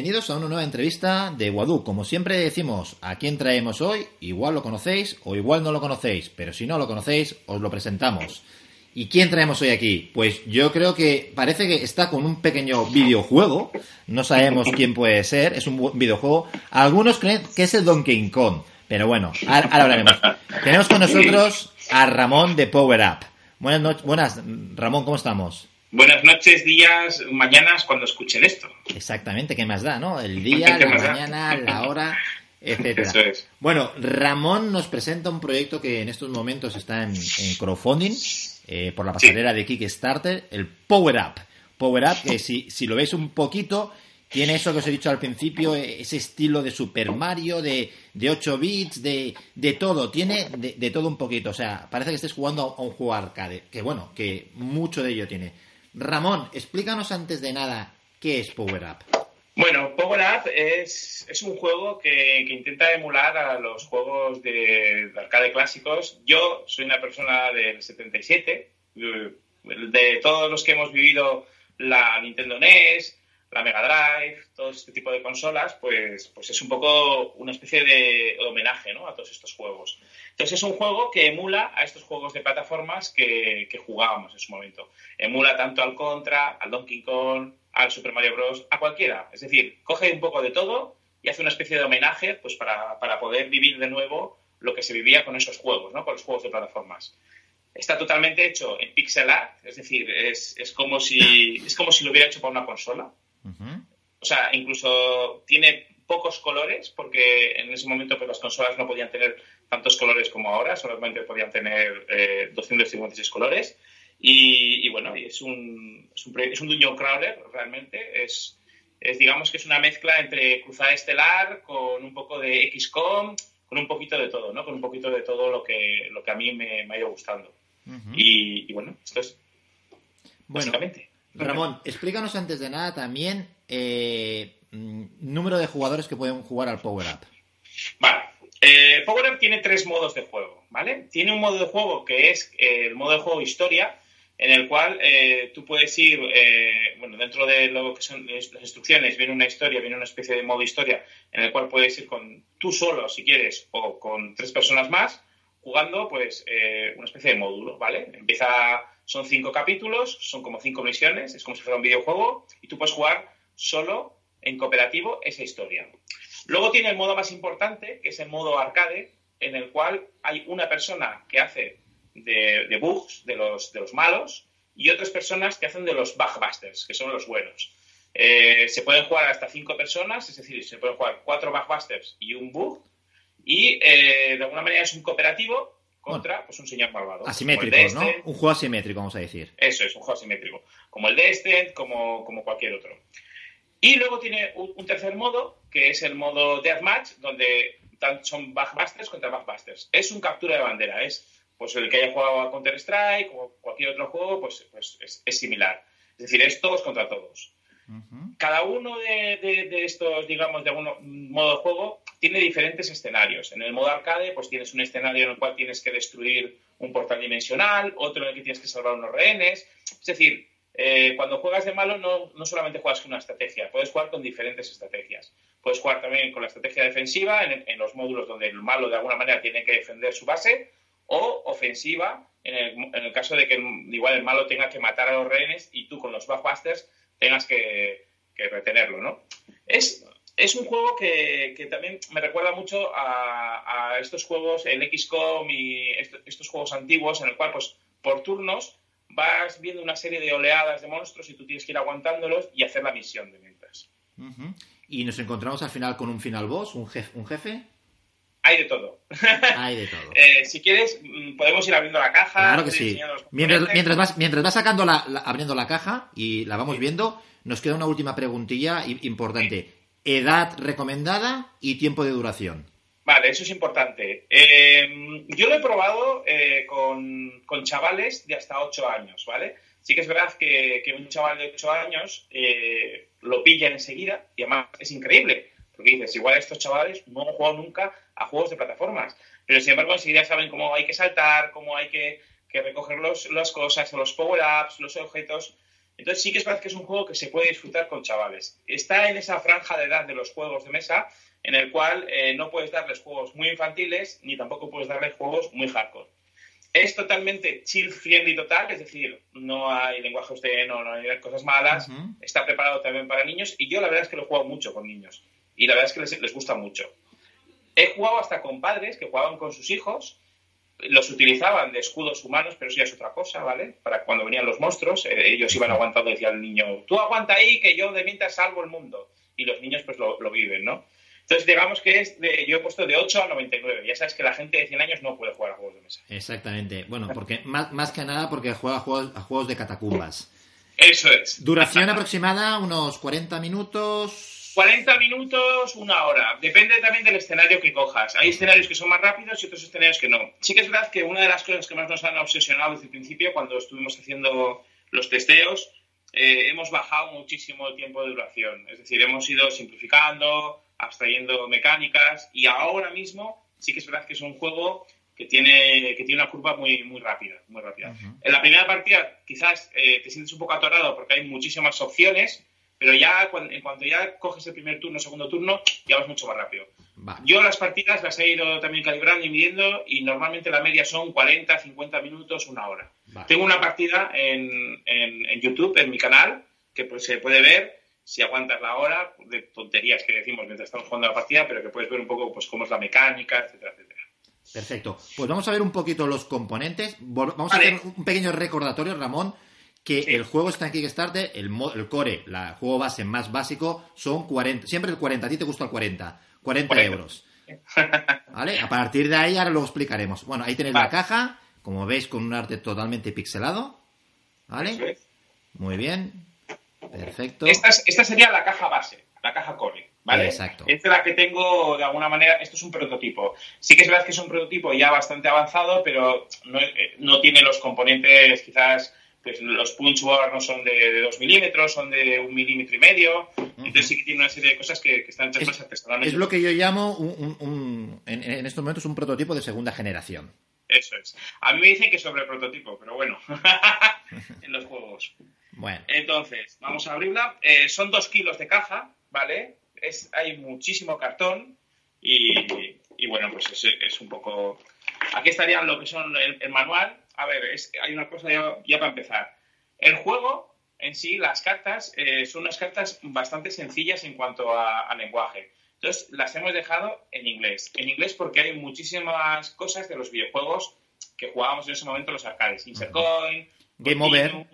Bienvenidos a una nueva entrevista de Wadu. Como siempre decimos, ¿a quién traemos hoy? Igual lo conocéis o igual no lo conocéis, pero si no lo conocéis, os lo presentamos. ¿Y quién traemos hoy aquí? Pues yo creo que parece que está con un pequeño videojuego. No sabemos quién puede ser. Es un videojuego. Algunos creen que es el Donkey Kong. Pero bueno, ahora, ahora hablaremos. Tenemos con nosotros a Ramón de Power Up. Buenas noches. Buenas, Ramón, ¿cómo estamos? Buenas noches, días, mañanas cuando escuchen esto. Exactamente, ¿qué más da, no? El día, ¿Qué la da? mañana, la hora, etcétera. Eso es. Bueno, Ramón nos presenta un proyecto que en estos momentos está en, en crowdfunding eh, por la pasarela de Kickstarter, el Power Up. Power Up, que si, si lo veis un poquito, tiene eso que os he dicho al principio, eh, ese estilo de Super Mario, de, de 8 bits, de, de todo, tiene de, de todo un poquito. O sea, parece que estés jugando a un juego arcade, que bueno, que mucho de ello tiene. Ramón, explícanos antes de nada qué es Power Up. Bueno, Power Up es, es un juego que, que intenta emular a los juegos de, de arcade clásicos. Yo soy una persona del 77, eh, de todos los que hemos vivido la Nintendo NES, la Mega Drive, todo este tipo de consolas, pues, pues es un poco una especie de homenaje ¿no? a todos estos juegos. Entonces es un juego que emula a estos juegos de plataformas que, que jugábamos en su momento. Emula tanto al Contra, al Donkey Kong, al Super Mario Bros., a cualquiera. Es decir, coge un poco de todo y hace una especie de homenaje pues, para, para poder vivir de nuevo lo que se vivía con esos juegos, ¿no? con los juegos de plataformas. Está totalmente hecho en pixel art, es decir, es, es, como, si, es como si lo hubiera hecho para una consola. O sea, incluso tiene pocos colores, porque en ese momento pues, las consolas no podían tener tantos colores como ahora, solamente podían tener eh, 256 colores. Y, y bueno, y es, un, es, un, es un dungeon crawler, realmente. Es, es, digamos que es una mezcla entre Cruzada Estelar con un poco de XCOM, con un poquito de todo, ¿no? Con un poquito de todo lo que, lo que a mí me, me ha ido gustando. y, y bueno, esto es Bueno, básicamente. Ramón, explícanos antes de nada también eh, mm, número de jugadores que pueden jugar al Power Up. Vale. Eh, Power Up tiene tres modos de juego, ¿vale? Tiene un modo de juego que es eh, el modo de juego historia, en el cual eh, tú puedes ir, eh, bueno, dentro de lo que son las instrucciones, viene una historia, viene una especie de modo historia, en el cual puedes ir con tú solo, si quieres, o con tres personas más, jugando, pues, eh, una especie de módulo, ¿vale? Empieza, son cinco capítulos, son como cinco misiones, es como si fuera un videojuego, y tú puedes jugar solo, en cooperativo, esa historia. Luego tiene el modo más importante, que es el modo arcade, en el cual hay una persona que hace de, de bugs, de los, de los malos, y otras personas que hacen de los bugbusters, que son los buenos. Eh, se pueden jugar hasta cinco personas, es decir, se pueden jugar cuatro bugbusters y un bug, y eh, de alguna manera es un cooperativo contra pues, un señor malvado. Asimétrico, ¿no? este. Un juego asimétrico, vamos a decir. Eso es, un juego asimétrico. Como el de este, como, como cualquier otro. Y luego tiene un, un tercer modo, que es el modo Deathmatch, donde son Bugbusters contra Bugbusters. Es un captura de bandera, es pues el que haya jugado a Counter-Strike o cualquier otro juego, pues, pues es, es similar. Es decir, es todos contra todos. Cada uno de, de- de estos, digamos, de algún modo de juego tiene diferentes escenarios. En el modo arcade, pues tienes un escenario en el cual tienes que destruir un portal dimensional, otro en el que tienes que salvar unos rehenes. Es decir, eh, cuando juegas de malo no, no solamente juegas con una estrategia, puedes jugar con diferentes estrategias. Puedes jugar también con la estrategia defensiva en, los módulos donde el malo de alguna manera tiene que defender su base, o ofensiva en el, en el caso de que igual el malo tenga que matar a los rehenes y tú con los Bugbusters tengas que, que retenerlo, ¿no? Es, es un juego que, que también me recuerda mucho a, a estos juegos, el XCOM y est- estos juegos antiguos, en el cual, pues, por turnos, vas viendo una serie de oleadas de monstruos y tú tienes que ir aguantándolos y hacer la misión de mientras. Y nos encontramos al final con un final boss, un jefe. Un jefe. Hay de todo. Hay de todo. Eh, si quieres, mm, podemos ir abriendo la caja. Claro que sí. Mientras, mientras, vas, mientras vas sacando la, abriendo la caja y la vamos viendo, nos queda una última preguntilla importante. Edad recomendada y tiempo de duración. Vale, eso es importante. Eh, yo lo he probado eh, con, con, chavales de hasta 8 años, ¿vale? Sí que es verdad que, que un chaval de 8 años lo pilla enseguida y además es increíble porque dices, igual estos chavales no han jugado nunca a juegos de plataformas, pero sin embargo enseguida saben cómo hay que saltar, cómo hay que, recoger las cosas, los power-ups, los objetos. Entonces sí que es verdad que es un juego que se puede disfrutar con chavales. Está en esa franja de edad de los juegos de mesa en el cual eh, no puedes darles juegos muy infantiles ni tampoco puedes darles juegos muy hardcore. Es totalmente chill friendly total, es decir, no hay lenguaje obsceno, no hay cosas malas, está preparado también para niños y yo la verdad es que lo juego mucho con niños y la verdad es que les, gusta mucho. He jugado hasta con padres que jugaban con sus hijos, los utilizaban de escudos humanos, pero eso ya es otra cosa, ¿vale? Para cuando venían los monstruos, eh, ellos iban aguantando, decía el niño, tú aguanta ahí que yo de mientras salvo el mundo. Y los niños pues lo, viven, ¿no? Entonces, digamos que es de, yo he puesto de 8 a 99. Ya sabes que la gente de 100 años no puede jugar a juegos de mesa. Exactamente. Bueno, porque más, más que nada porque juega a juegos, a juegos de catacumbas. Eso es. Duración aproximada, unos 40 minutos, 40 minutos, una hora. Depende también del escenario que cojas. Hay escenarios que son más rápidos y otros escenarios que no. Sí que es verdad que una de las cosas que más nos han obsesionado desde el principio, cuando estuvimos haciendo los testeos, eh, hemos bajado muchísimo el tiempo de duración. Es decir, hemos ido simplificando, abstrayendo mecánicas y ahora mismo sí que es verdad que es un juego que tiene, que tiene una curva muy, muy rápida. Muy rápida. En la primera partida quizás eh, te sientes un poco atorado porque hay muchísimas opciones pero ya en cuanto ya coges el primer turno, segundo turno, ya vas mucho más rápido. Yo las partidas las he ido también calibrando y midiendo y normalmente la media son 40, 50 minutos, una hora. Tengo una partida en, en, YouTube, en mi canal, que pues, se puede ver si aguantas la hora, de tonterías que decimos mientras estamos jugando la partida, pero que puedes ver un poco pues cómo es la mecánica, etcétera, etcétera. Perfecto. Pues vamos a ver un poquito los componentes. Vamos a hacer un pequeño recordatorio, Ramón que el juego está en Kickstarter, el, el core, el juego base más básico, son 40, siempre el 40, a ti te gusta el 40, 40, euros. ¿Vale? A partir de ahí ahora lo explicaremos. Bueno, ahí tenéis la caja, como veis, con un arte totalmente pixelado. ¿Vale? Muy bien. Perfecto. Esta, sería la caja base, la caja core. ¿Vale? Exacto. Esta es la que tengo de alguna manera. Esto es un prototipo. Sí que es verdad que es un prototipo ya bastante avanzado, pero no, eh, no tiene los componentes quizás pues los punch boards no son de, 2 milímetros, son de un milímetro y medio. Entonces sí que tiene una serie de cosas que, están hechas más artesanalmente. Es lo que yo llamo un, en, estos momentos un prototipo de segunda generación. Eso es. A mí me dicen que sobre prototipo, pero bueno, en los juegos. Bueno. Entonces, vamos a abrirla. Eh, son dos kilos de caja, ¿vale? Es, hay muchísimo cartón y, bueno, pues es, un poco... Aquí estarían lo que son el manual, a ver, hay una cosa ya, para empezar. El juego en sí, las cartas, eh, son unas cartas bastante sencillas en cuanto a, lenguaje. Entonces, las hemos dejado en inglés. En inglés porque hay muchísimas cosas de los videojuegos que jugábamos en ese momento los arcades. Insert Coin, Game Over,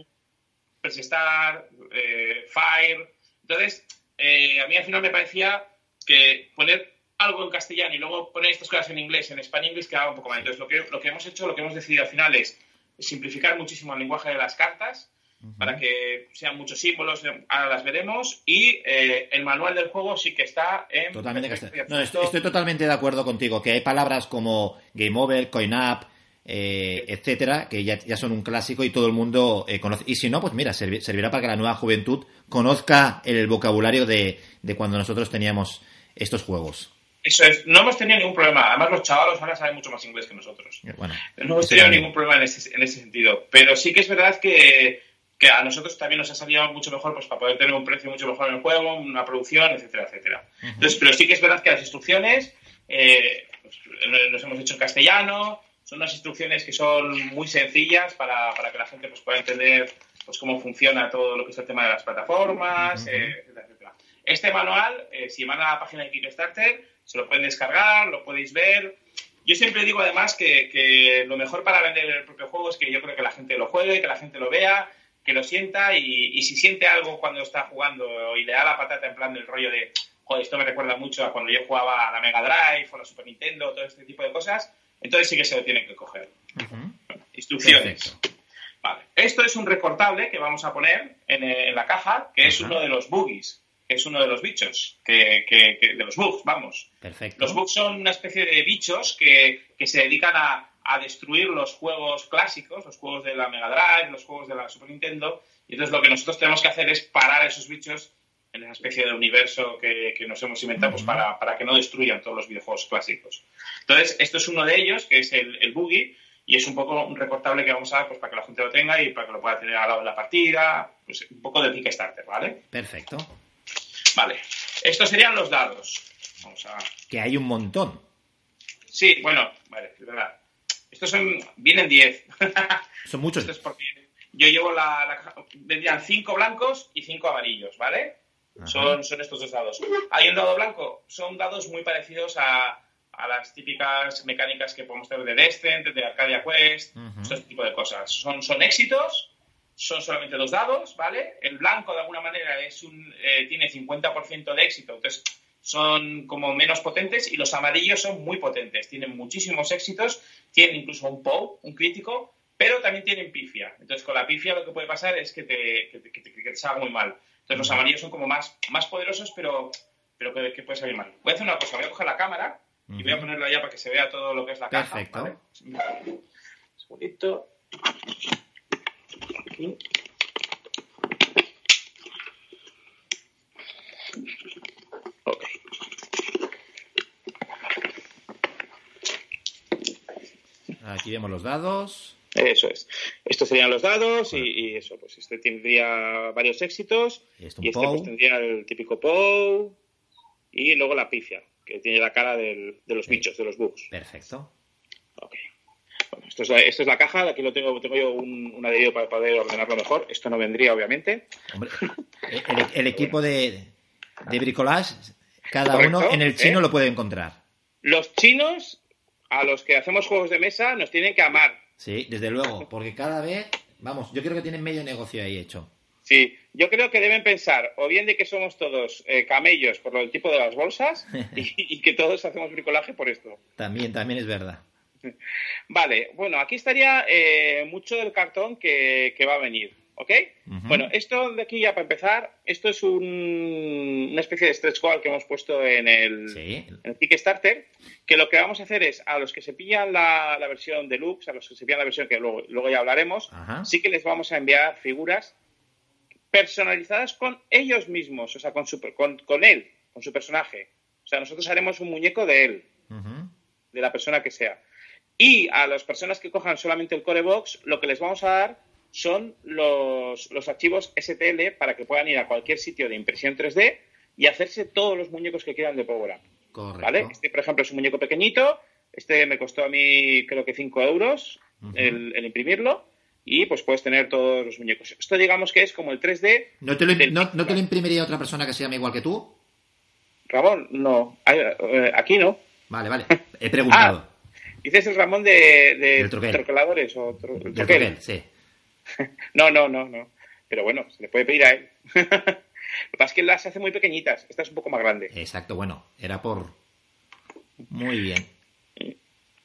Press Star, eh, Fire. Entonces, eh, a mí al final me parecía que poner algo en castellano y luego poner estas cosas en inglés, en español inglés, quedaba un poco mal. Entonces, lo que, lo que hemos hecho, lo que hemos decidido al final es simplificar muchísimo el lenguaje de las cartas para que sean muchos símbolos, ahora las veremos, y eh, el manual del juego sí que está en... Totalmente no, estoy, totalmente de acuerdo contigo, que hay palabras como game over, coin up, eh, etcétera, que ya, ya, son un clásico y todo el mundo eh, conoce. Y si no, pues mira, servirá para que la nueva juventud conozca el vocabulario de cuando nosotros teníamos estos juegos. Eso es, no hemos tenido ningún problema. Además, los chavalos ahora saben mucho más inglés que nosotros. Bueno, no hemos tenido ningún problema en ese, en ese sentido. Pero sí que es verdad que, que, a nosotros también nos ha salido mucho mejor pues, para poder tener un precio mucho mejor en el juego, una producción, etcétera, etcétera. Entonces, pero sí que es verdad que las instrucciones eh, pues, los hemos hecho en castellano, son unas instrucciones que son muy sencillas para, para que la gente pues, pueda entender pues, cómo funciona todo lo que es el tema de las plataformas, eh, etcétera, etcétera. Este manual, eh, si van a la página de Kickstarter, se lo pueden descargar, lo podéis ver. yo siempre digo además que, lo mejor para vender el propio juego es que yo creo que la gente lo juegue, que la gente lo vea, que lo sienta y, si siente algo cuando está jugando y le da la patata en plan del rollo de, joder, esto me recuerda mucho a cuando yo jugaba a la Mega Drive o la Super Nintendo, todo este tipo de cosas, entonces sí que se lo tiene que coger. Instrucciones. Vale. Esto es un recortable que vamos a poner en, la caja, que es uno de los boogies es uno de los bichos, que, de los bugs, vamos. Perfecto. Los bugs son una especie de bichos que, se dedican a, destruir los juegos clásicos, los juegos de la Mega Drive, los juegos de la Super Nintendo, y entonces lo que nosotros tenemos que hacer es parar a esos bichos en esa especie de universo que, nos hemos inventado pues, para, que no destruyan todos los videojuegos clásicos. Entonces, esto es uno de ellos, que es el, el boogie, y es un poco un recortable que vamos a dar pues, para que la gente lo tenga y para que lo pueda tener al lado de la partida, pues un poco de Kickstarter, ¿vale? Perfecto. Vale, estos serían los dados. Vamos a... Que hay un montón. Sí, bueno, vale, es verdad. Estos son, vienen 10. Son muchos. Esto es porque yo llevo la, la vendrían 5 blancos y 5 amarillos, ¿vale? Son, son estos dos dados. Hay un dado blanco, son dados muy parecidos a, a las típicas mecánicas que podemos tener de Descent, de Arcadia Quest, este tipo de cosas. Son, son éxitos son solamente dos dados, ¿vale? El blanco, de alguna manera, es un, eh, tiene 50% de éxito, entonces son como menos potentes, y los amarillos son muy potentes, tienen muchísimos éxitos, tienen incluso un POW, un crítico, pero también tienen pifia. Entonces, con la pifia lo que puede pasar es que te, que te, salga muy mal. Entonces, los amarillos son como más, más poderosos, pero, pero que, puede salir mal. Voy a hacer una cosa, voy a coger la cámara y voy a ponerla ya para que se vea todo lo que es la caja. Perfecto. Un segundito. Aquí vemos los dados. Eso es. Estos serían los dados y, eso, pues este tendría varios éxitos. Y, este pues, tendría el típico POW y luego la pifia, que tiene la cara de los bichos, de los bugs. Perfecto. Esto es, la, es la caja, aquí lo tengo, tengo yo un, adherido para poder ordenarlo mejor. Esto no vendría, obviamente. el, equipo de, de bricolage, cada uno en el chino ¿eh? lo puede encontrar. Los chinos, a los que hacemos juegos de mesa, nos tienen que amar. Sí, desde luego, porque cada vez, vamos, yo creo que tienen medio negocio ahí hecho. Sí, yo creo que deben pensar o bien de que somos todos eh, camellos por lo tipo de las bolsas y, y, que todos hacemos bricolaje por esto. También, también es verdad. Vale, bueno, aquí estaría eh, mucho del cartón que, va a venir, ¿ok? Bueno, esto de aquí ya para empezar, esto es una especie de stretch goal que hemos puesto en el, Kickstarter, que lo que vamos a hacer es a los que se pillan la, versión deluxe, a los que se pillan la versión que luego, ya hablaremos, sí que les vamos a enviar figuras personalizadas con ellos mismos, o sea, con, su, con, él, con su personaje. O sea, nosotros haremos un muñeco de él, de la persona que sea. Y a las personas que cojan solamente el Core Box, lo que les vamos a dar son los, archivos STL para que puedan ir a cualquier sitio de impresión 3D y hacerse todos los muñecos que quieran de Power Up. ¿Vale? Este, por ejemplo, es un muñeco pequeñito. Este me costó a mí, creo que 5 euros el, imprimirlo. Y pues puedes tener todos los muñecos. Esto digamos que es como el 3D. ¿No te lo, no, te lo imprimiría otra persona que se llame igual que tú? Ramón, no. Eh, aquí no. Vale, vale. He preguntado. Ah, Dices el Ramón de, de troqueladores o sí. no, no, no, no. Pero bueno, se le puede pedir a él. Lo que pasa es que las hace muy pequeñitas. Esta es un poco más grande. Exacto, bueno, era por. Muy bien.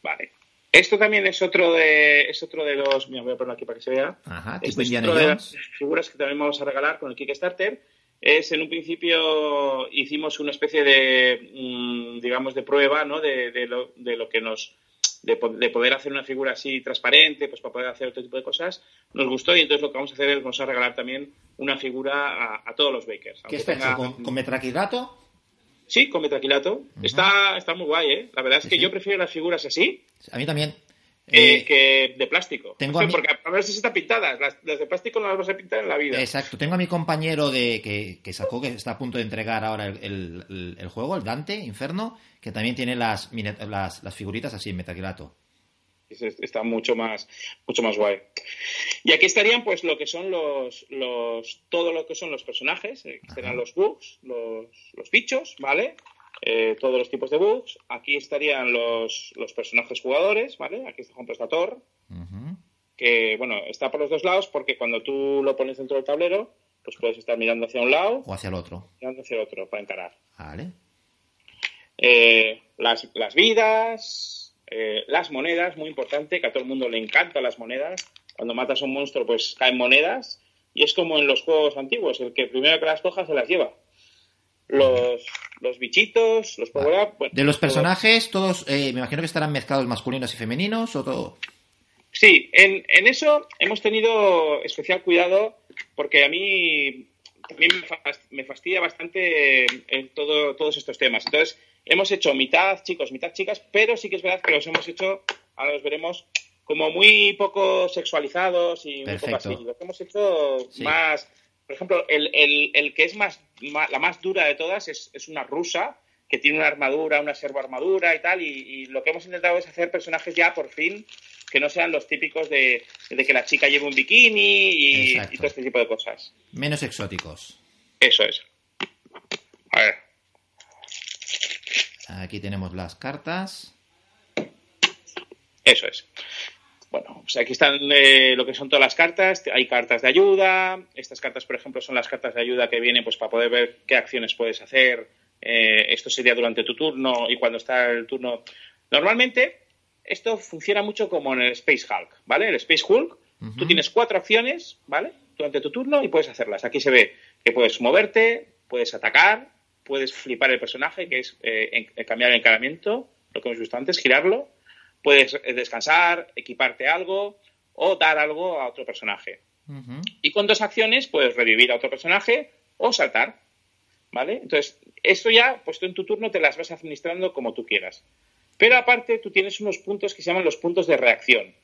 Vale. Esto también es otro de es otro de los. Mira, voy a ponerlo aquí para que se vea. Ajá, tipo es otro de las figuras que también vamos a regalar con el Kickstarter. Es en un principio hicimos una especie de, mm, digamos, de prueba, ¿no? de, lo, de lo que nos de, poder hacer una figura así transparente, pues para poder hacer otro tipo de cosas, nos gustó y entonces lo que vamos a hacer es vamos a regalar también una figura a, todos los bakers. ¿Qué está hecho? ¿Con, metraquilato? Sí, con metraquilato. está, está muy guay, ¿eh? La verdad es que yo prefiero las figuras así. A mí también. Eh, que de plástico. Tengo Porque a ver si están pintadas. Las, de plástico no las vas a pintar en la vida. Exacto. Tengo a mi compañero de que, sacó, que está a punto de entregar ahora el, juego, el Dante, Inferno, que también tiene las, las, figuritas así en metacrilato. Está mucho más, mucho más guay. Y aquí estarían, pues, lo que son los, los todo lo que son los personajes, eh, que serán los bugs, los, los bichos, ¿vale? Eh, todos los tipos de bugs. Aquí estarían los, los personajes jugadores, ¿vale? Aquí, por ejemplo, está Thor, que, bueno, está por los dos lados porque cuando tú lo pones dentro del tablero, pues puedes estar mirando hacia un lado o hacia el otro. Mirando hacia el otro para encarar. Vale. Eh, las, las, vidas, eh, las monedas, muy importante, que a todo el mundo le encantan las monedas. Cuando matas a un monstruo, pues caen monedas. Y es como en los juegos antiguos, el que primero que las coja se las lleva los, los bichitos, los power de los personajes, todos, eh, me imagino que estarán mezclados masculinos y femeninos o todo. Sí, en, en eso hemos tenido especial cuidado porque a mí también me fastidia bastante en todo, todos estos temas. Entonces, hemos hecho mitad chicos, mitad chicas, pero sí que es verdad que los hemos hecho, ahora los veremos, como muy poco sexualizados y muy poco así. Los hemos hecho más por ejemplo, el, que es más, la más dura de todas es, una rusa que tiene una armadura, una servo armadura y tal, y, lo que hemos intentado es hacer personajes ya por fin que no sean los típicos de, que la chica lleve un bikini y, todo este tipo de cosas. Menos exóticos. Eso es. A ver. Aquí tenemos las cartas. Eso es. Bueno, pues aquí están eh, lo que son todas las cartas. Hay cartas de ayuda. Estas cartas, por ejemplo, son las cartas de ayuda que vienen pues, para poder ver qué acciones puedes hacer. Eh, esto sería durante tu turno y cuando está el turno. Normalmente, esto funciona mucho como en el Space Hulk, ¿vale? El Space Hulk, tú tienes cuatro acciones, ¿vale? Durante tu turno y puedes hacerlas. Aquí se ve que puedes moverte, puedes atacar, puedes flipar el personaje, que es eh, cambiar el encaramiento, lo que hemos visto antes, girarlo Puedes eh, descansar, equiparte algo o dar algo a otro personaje. Y con dos acciones puedes revivir a otro personaje o saltar. ¿Vale? Entonces, esto ya, pues tú en tu turno te las vas administrando como tú quieras. Pero aparte, tú tienes unos puntos que se llaman los puntos de reacción.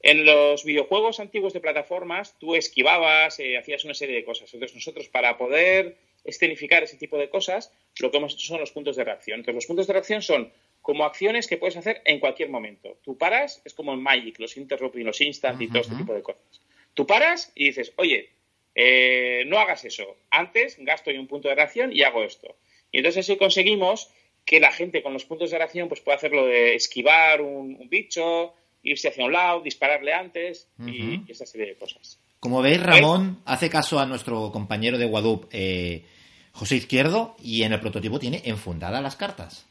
En los videojuegos antiguos de plataformas, tú esquivabas, eh, hacías una serie de cosas. Entonces, nosotros, para poder escenificar ese tipo de cosas, lo que hemos hecho son los puntos de reacción. Entonces, los puntos de reacción son como acciones que puedes hacer en cualquier momento. Tú paras, es como en Magic, los interrupt y los instant y todo este tipo de cosas. Tú paras y dices, oye, eh, no hagas eso. Antes gasto un punto de reacción y hago esto. Y entonces así conseguimos que la gente con los puntos de reacción pues pueda hacerlo de esquivar un, bicho, irse hacia un lado, dispararle antes y, esa serie de cosas. Como veis, Ramón hace caso a nuestro compañero de Guadup, eh, José Izquierdo, y en el prototipo tiene enfundadas las cartas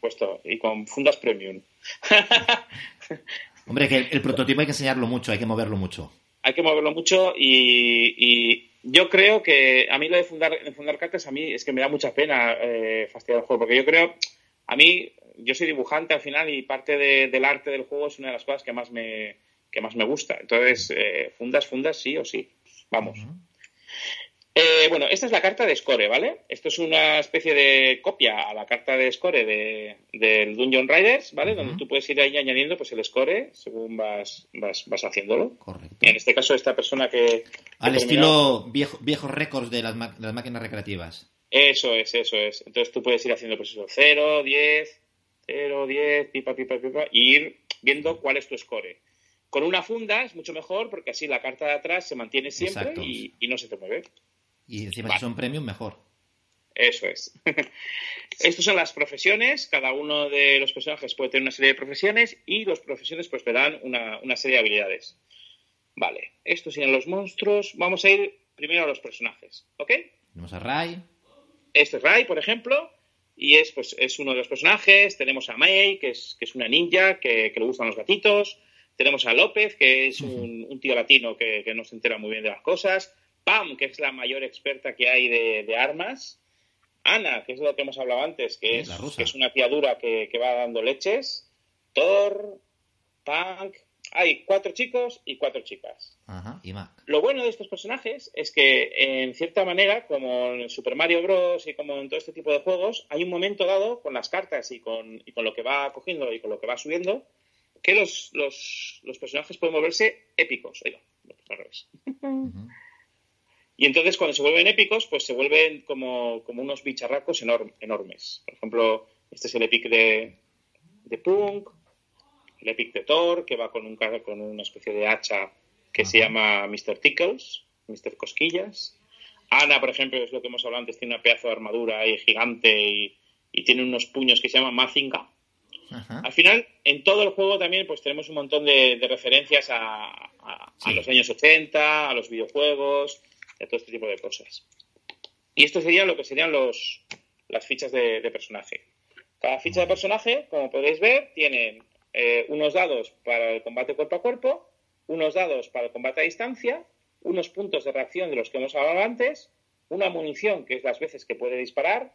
puesto, y con fundas premium. Hombre, que el, prototipo hay que enseñarlo mucho, hay que moverlo mucho. Hay que moverlo mucho y, yo creo que a mí lo de fundar, fundar cartas, a mí es que me da mucha pena eh, fastidiar el juego, porque yo creo, a mí, yo soy dibujante al final y parte del arte del juego es una de las cosas que más me, que más me gusta. Entonces, eh, fundas, fundas, sí o sí. Vamos. Eh, bueno, esta es la carta de Score, ¿vale? Esto es una especie de copia a la carta de Score de, del Dungeon Riders, ¿vale? Donde tú puedes ir ahí añadiendo pues el Score según vas, vas, vas haciéndolo. Correcto. En este caso, esta persona que... Al estilo viejo, viejos récords de las, las, máquinas recreativas. Eso es, eso es. Entonces tú puedes ir haciendo pues eso, 0, 10, 0, 10, pipa, pipa, pipa, y ir viendo cuál es tu score. Con una funda es mucho mejor porque así la carta de atrás se mantiene siempre y, y no se te mueve. Y encima si son premium, mejor. Eso es. Estas son las profesiones. Cada uno de los personajes puede tener una serie de profesiones y los profesiones pues te dan una, serie de habilidades. Vale, estos serían los monstruos. Vamos a ir primero a los personajes, ¿ok? Tenemos a Rai. Este es Rai, por ejemplo, y es, pues, es uno de los personajes. Tenemos a Mei, que es, que es una ninja, que, le gustan los gatitos. Tenemos a López, que es un, tío latino que, que, no se entera muy bien de las cosas. Pam, que es la mayor experta que hay de, armas. Ana, que es lo que hemos hablado antes, que, es, es, una tía dura que, va dando leches. Thor, Punk. Hay cuatro chicos y cuatro chicas. Ajá, y Mac. Lo bueno de estos personajes es que, en cierta manera, como en Super Mario Bros. y como en todo este tipo de juegos, hay un momento dado con las cartas y con, y con lo que va cogiendo y con lo que va subiendo, que los, los, los personajes pueden moverse épicos. Oiga, al revés. Y entonces cuando se vuelven épicos, pues se vuelven como, unos bicharracos enormes. Por ejemplo, este es el epic de, de Punk, el epic de Thor, que va con, un, con una especie de hacha que se llama Mr. Tickles, Mr. Cosquillas. Ana, por ejemplo, es lo que hemos hablado antes, tiene una pedazo de armadura ahí gigante y, y tiene unos puños que se llaman Mazinga. Al final, en todo el juego también pues tenemos un montón de, referencias a, los años 80, a los videojuegos, a todo este tipo de cosas. Y esto sería lo que serían los, las fichas de, personaje. Cada ficha de personaje, como podéis ver, tiene eh, unos dados para el combate cuerpo a cuerpo, unos dados para el combate a distancia, unos puntos de reacción de los que hemos hablado antes, una munición, que es las veces que puede disparar,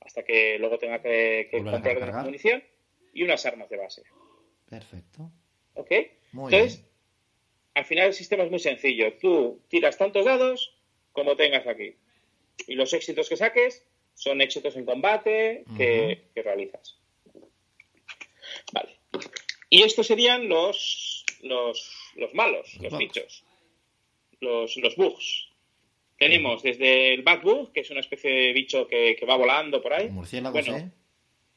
hasta que luego tenga que, comprar munición, y unas armas de base. Perfecto. ¿Ok? Entonces, al final el sistema es muy sencillo. Tú tiras tantos dados como tengas aquí. Y los éxitos que saques son éxitos en combate que, realizas. Vale. Y estos serían los, los, malos, los, bichos, los, los bugs. Tenemos desde el bad bug, que es una especie de bicho que, va volando por ahí. bueno,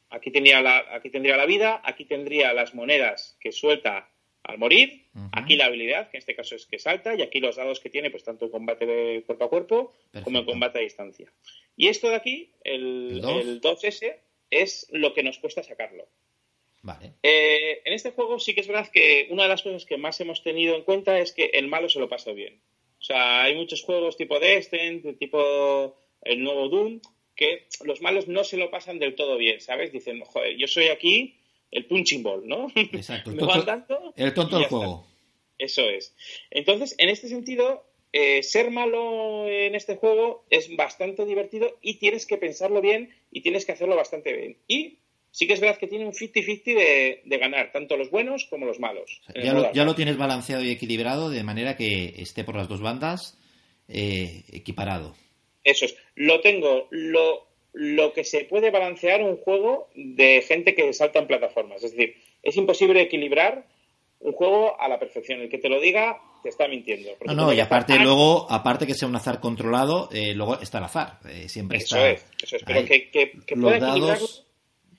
aquí, tendría la, aquí tendría la vida, aquí tendría las monedas que suelta al morir, aquí la habilidad, que en este caso es que salta, y aquí los dados que tiene, pues tanto en combate de cuerpo a cuerpo como en combate a distancia. Y esto de aquí, el, el 2S, es lo que nos cuesta sacarlo. Vale. Eh, en este juego sí que es verdad que una de las cosas que más hemos tenido en cuenta es que el malo se lo pasa bien. O sea, hay muchos juegos tipo Destin, tipo el nuevo Doom, que los malos no se lo pasan del todo bien, ¿sabes? Dicen, joder, yo soy aquí el punching ball, ¿no? Exacto. el tonto del juego. Eso es. Entonces, en este sentido, eh, ser malo en este juego es bastante divertido y tienes que pensarlo bien y tienes que hacerlo bastante bien. Y sí que es verdad que tiene un 50-50 de, ganar, tanto los buenos como los malos. ya, lo, ya, lo, tienes balanceado y equilibrado de manera que esté por las dos bandas eh, equiparado. Eso es. Lo tengo, lo, lo que se puede balancear un juego de gente que salta en plataformas. Es decir, es imposible equilibrar un juego a la perfección. El que te lo diga te está mintiendo. No, no, y aparte luego, aparte que sea un azar controlado, eh, luego está el azar. Eh, siempre eso está. Es, eso es. Pero que, que, pueda dados,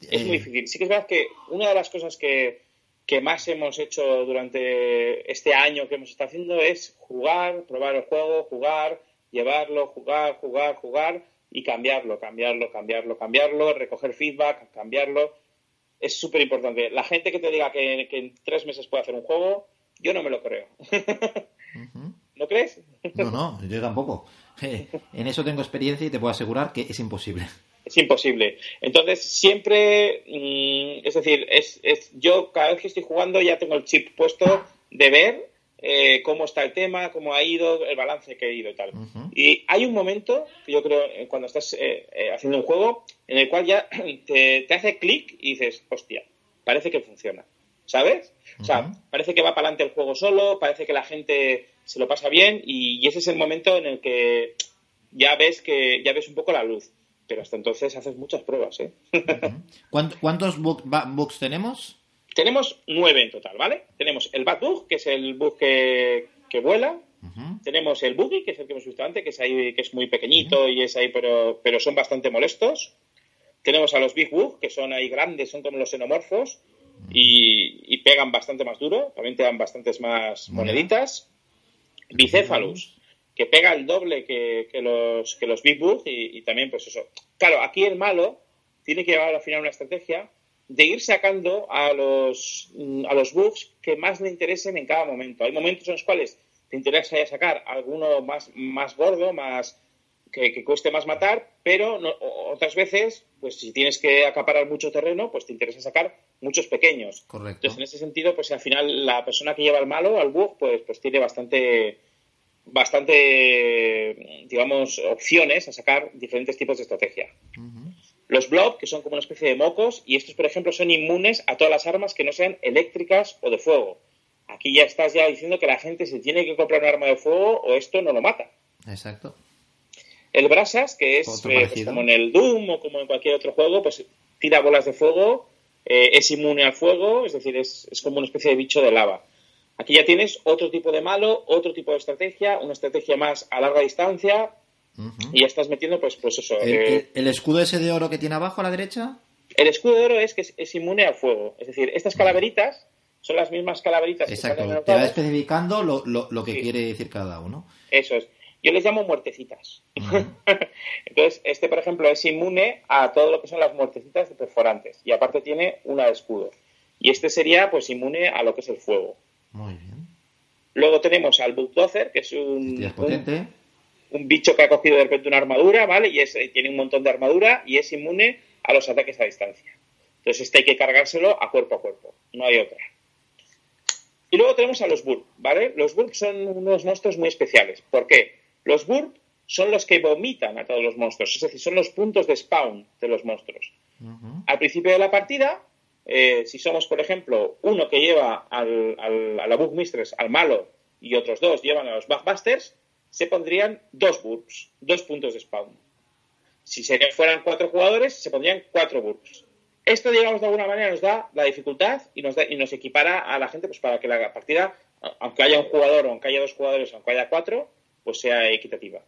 es muy eh, difícil. Sí que es verdad que una de las cosas que, que más hemos hecho durante este año que hemos estado haciendo es jugar, probar el juego, jugar, llevarlo, jugar, jugar, jugar y cambiarlo, cambiarlo, cambiarlo, cambiarlo, recoger feedback, cambiarlo. Es súper importante. La gente que te diga que, en tres meses puede hacer un juego, yo no me lo creo. ¿No crees? No, no, yo tampoco. En eso tengo experiencia y te puedo asegurar que es imposible. Es imposible. Entonces, siempre, mm, es decir, es, es, yo cada vez que estoy jugando ya tengo el chip puesto de ver eh, cómo está el tema, cómo ha ido, el balance que ha ido y tal. Y hay un momento, que yo creo, eh, cuando estás eh, haciendo un juego, en el cual ya te, hace clic y dices, hostia, parece que funciona. ¿Sabes? O sea, parece que va para adelante el juego solo, parece que la gente se lo pasa bien y, ese es el momento en el que ya ves que ya ves un poco la luz. Pero hasta entonces haces muchas pruebas, ¿eh? ¿Cuántos bugs tenemos? Tenemos nueve en total, ¿vale? Tenemos el Bad Bug, que es el bug que, vuela. Tenemos el Boogie, que es el que hemos visto antes, que es ahí, que es muy pequeñito y es ahí, pero, pero son bastante molestos. Tenemos a los Big Bug, que son ahí grandes, son como los xenomorfos y, pegan bastante más duro, también te dan bastantes más moneditas. Bicéfalus, que pega el doble que, los, que los Big Bug y, y también, pues eso. Claro, aquí el malo tiene que llevar al final una estrategia de ir sacando a los, a los bugs que más le interesen en cada momento. Hay momentos en los cuales te interesa sacar alguno más, más gordo, más que, cueste más matar, pero otras veces, pues si tienes que acaparar mucho terreno, pues te interesa sacar muchos pequeños. Correcto. Entonces, en ese sentido, pues al final la persona que lleva el malo, al bug, pues, pues tiene bastante bastante digamos opciones a sacar diferentes tipos de estrategia. Los blob, que son como una especie de mocos, y estos, por ejemplo, son inmunes a todas las armas que no sean eléctricas o de fuego. Aquí ya estás ya diciendo que la gente se tiene que comprar un arma de fuego o esto no lo mata. Exacto. El Brasas, que es eh, pues, como en el Doom o como en cualquier otro juego, pues tira bolas de fuego, eh, es inmune al fuego, es decir, es, es como una especie de bicho de lava. Aquí ya tienes otro tipo de malo, otro tipo de estrategia, una estrategia más a larga distancia, y ya estás metiendo, pues, pues eso. Eh, ¿El, escudo ese de oro que tiene abajo a la derecha? El escudo de oro es que es, inmune al fuego. Es decir, estas calaveritas son las mismas calaveritas Exacto, te va especificando lo, que quiere decir cada uno. Eso es. yo les llamo muertecitas. Entonces, este, por ejemplo, es inmune a todo lo que son las muertecitas de perforantes y aparte tiene una de escudo. Y este sería, pues, inmune a lo que es el fuego. Muy bien. Luego tenemos al Bulldozer, que es un, Este es potente. un bicho que ha cogido de repente una armadura, ¿vale? Y es, eh, tiene un montón de armadura y es inmune a los ataques a distancia. Entonces este hay que cargárselo a cuerpo a cuerpo, no hay otra. Y luego tenemos a los Burp, ¿vale? Los Burp son unos monstruos muy especiales. ¿Por qué? Los Burp son los que vomitan a todos los monstruos, es decir, son los puntos de spawn de los monstruos. Al principio de la partida, eh, si somos, por ejemplo, uno que lleva al, al- a la Bug Mistress, al malo, y otros dos llevan a los Bugbusters, se pondrían dos burps, dos puntos de spawn. Si se- fueran cuatro jugadores, se pondrían cuatro burps. Esto, digamos, de alguna manera nos da la dificultad y nos, da- y nos equipara a la gente pues para que la partida, aunque haya un jugador o aunque haya dos jugadores, aunque haya cuatro, pues sea equitativa.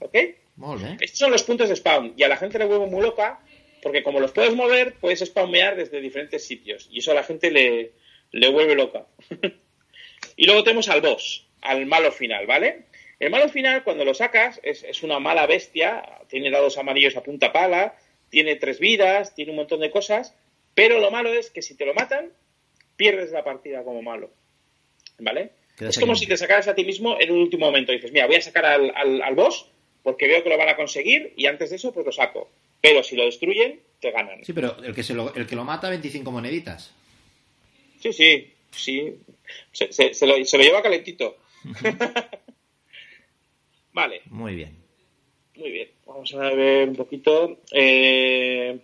¿Ok? Muy bien. Estos son los puntos de spawn y a la gente le vuelve muy loca porque como los puedes mover, puedes spawnear desde diferentes sitios y eso a la gente le, le vuelve loca. y luego tenemos al boss, al malo final, ¿vale? El malo final, cuando lo sacas, es, es una mala bestia, tiene dados amarillos a punta pala, tiene tres vidas, tiene un montón de cosas, pero lo malo es que si te lo matan, pierdes la partida como malo. ¿Vale? Es como si te sacaras a ti mismo en un último momento. Dices, mira, voy a sacar al, al, al boss porque veo que lo van a conseguir y antes de eso pues lo saco. Pero si lo destruyen, te ganan. Sí, pero el que, se lo, el que lo mata, 25 moneditas. Sí, sí, sí. Se, se- se lo, se lo lleva calentito. vale, Muy bien. muy bien. Vamos a ver un poquito. Eh,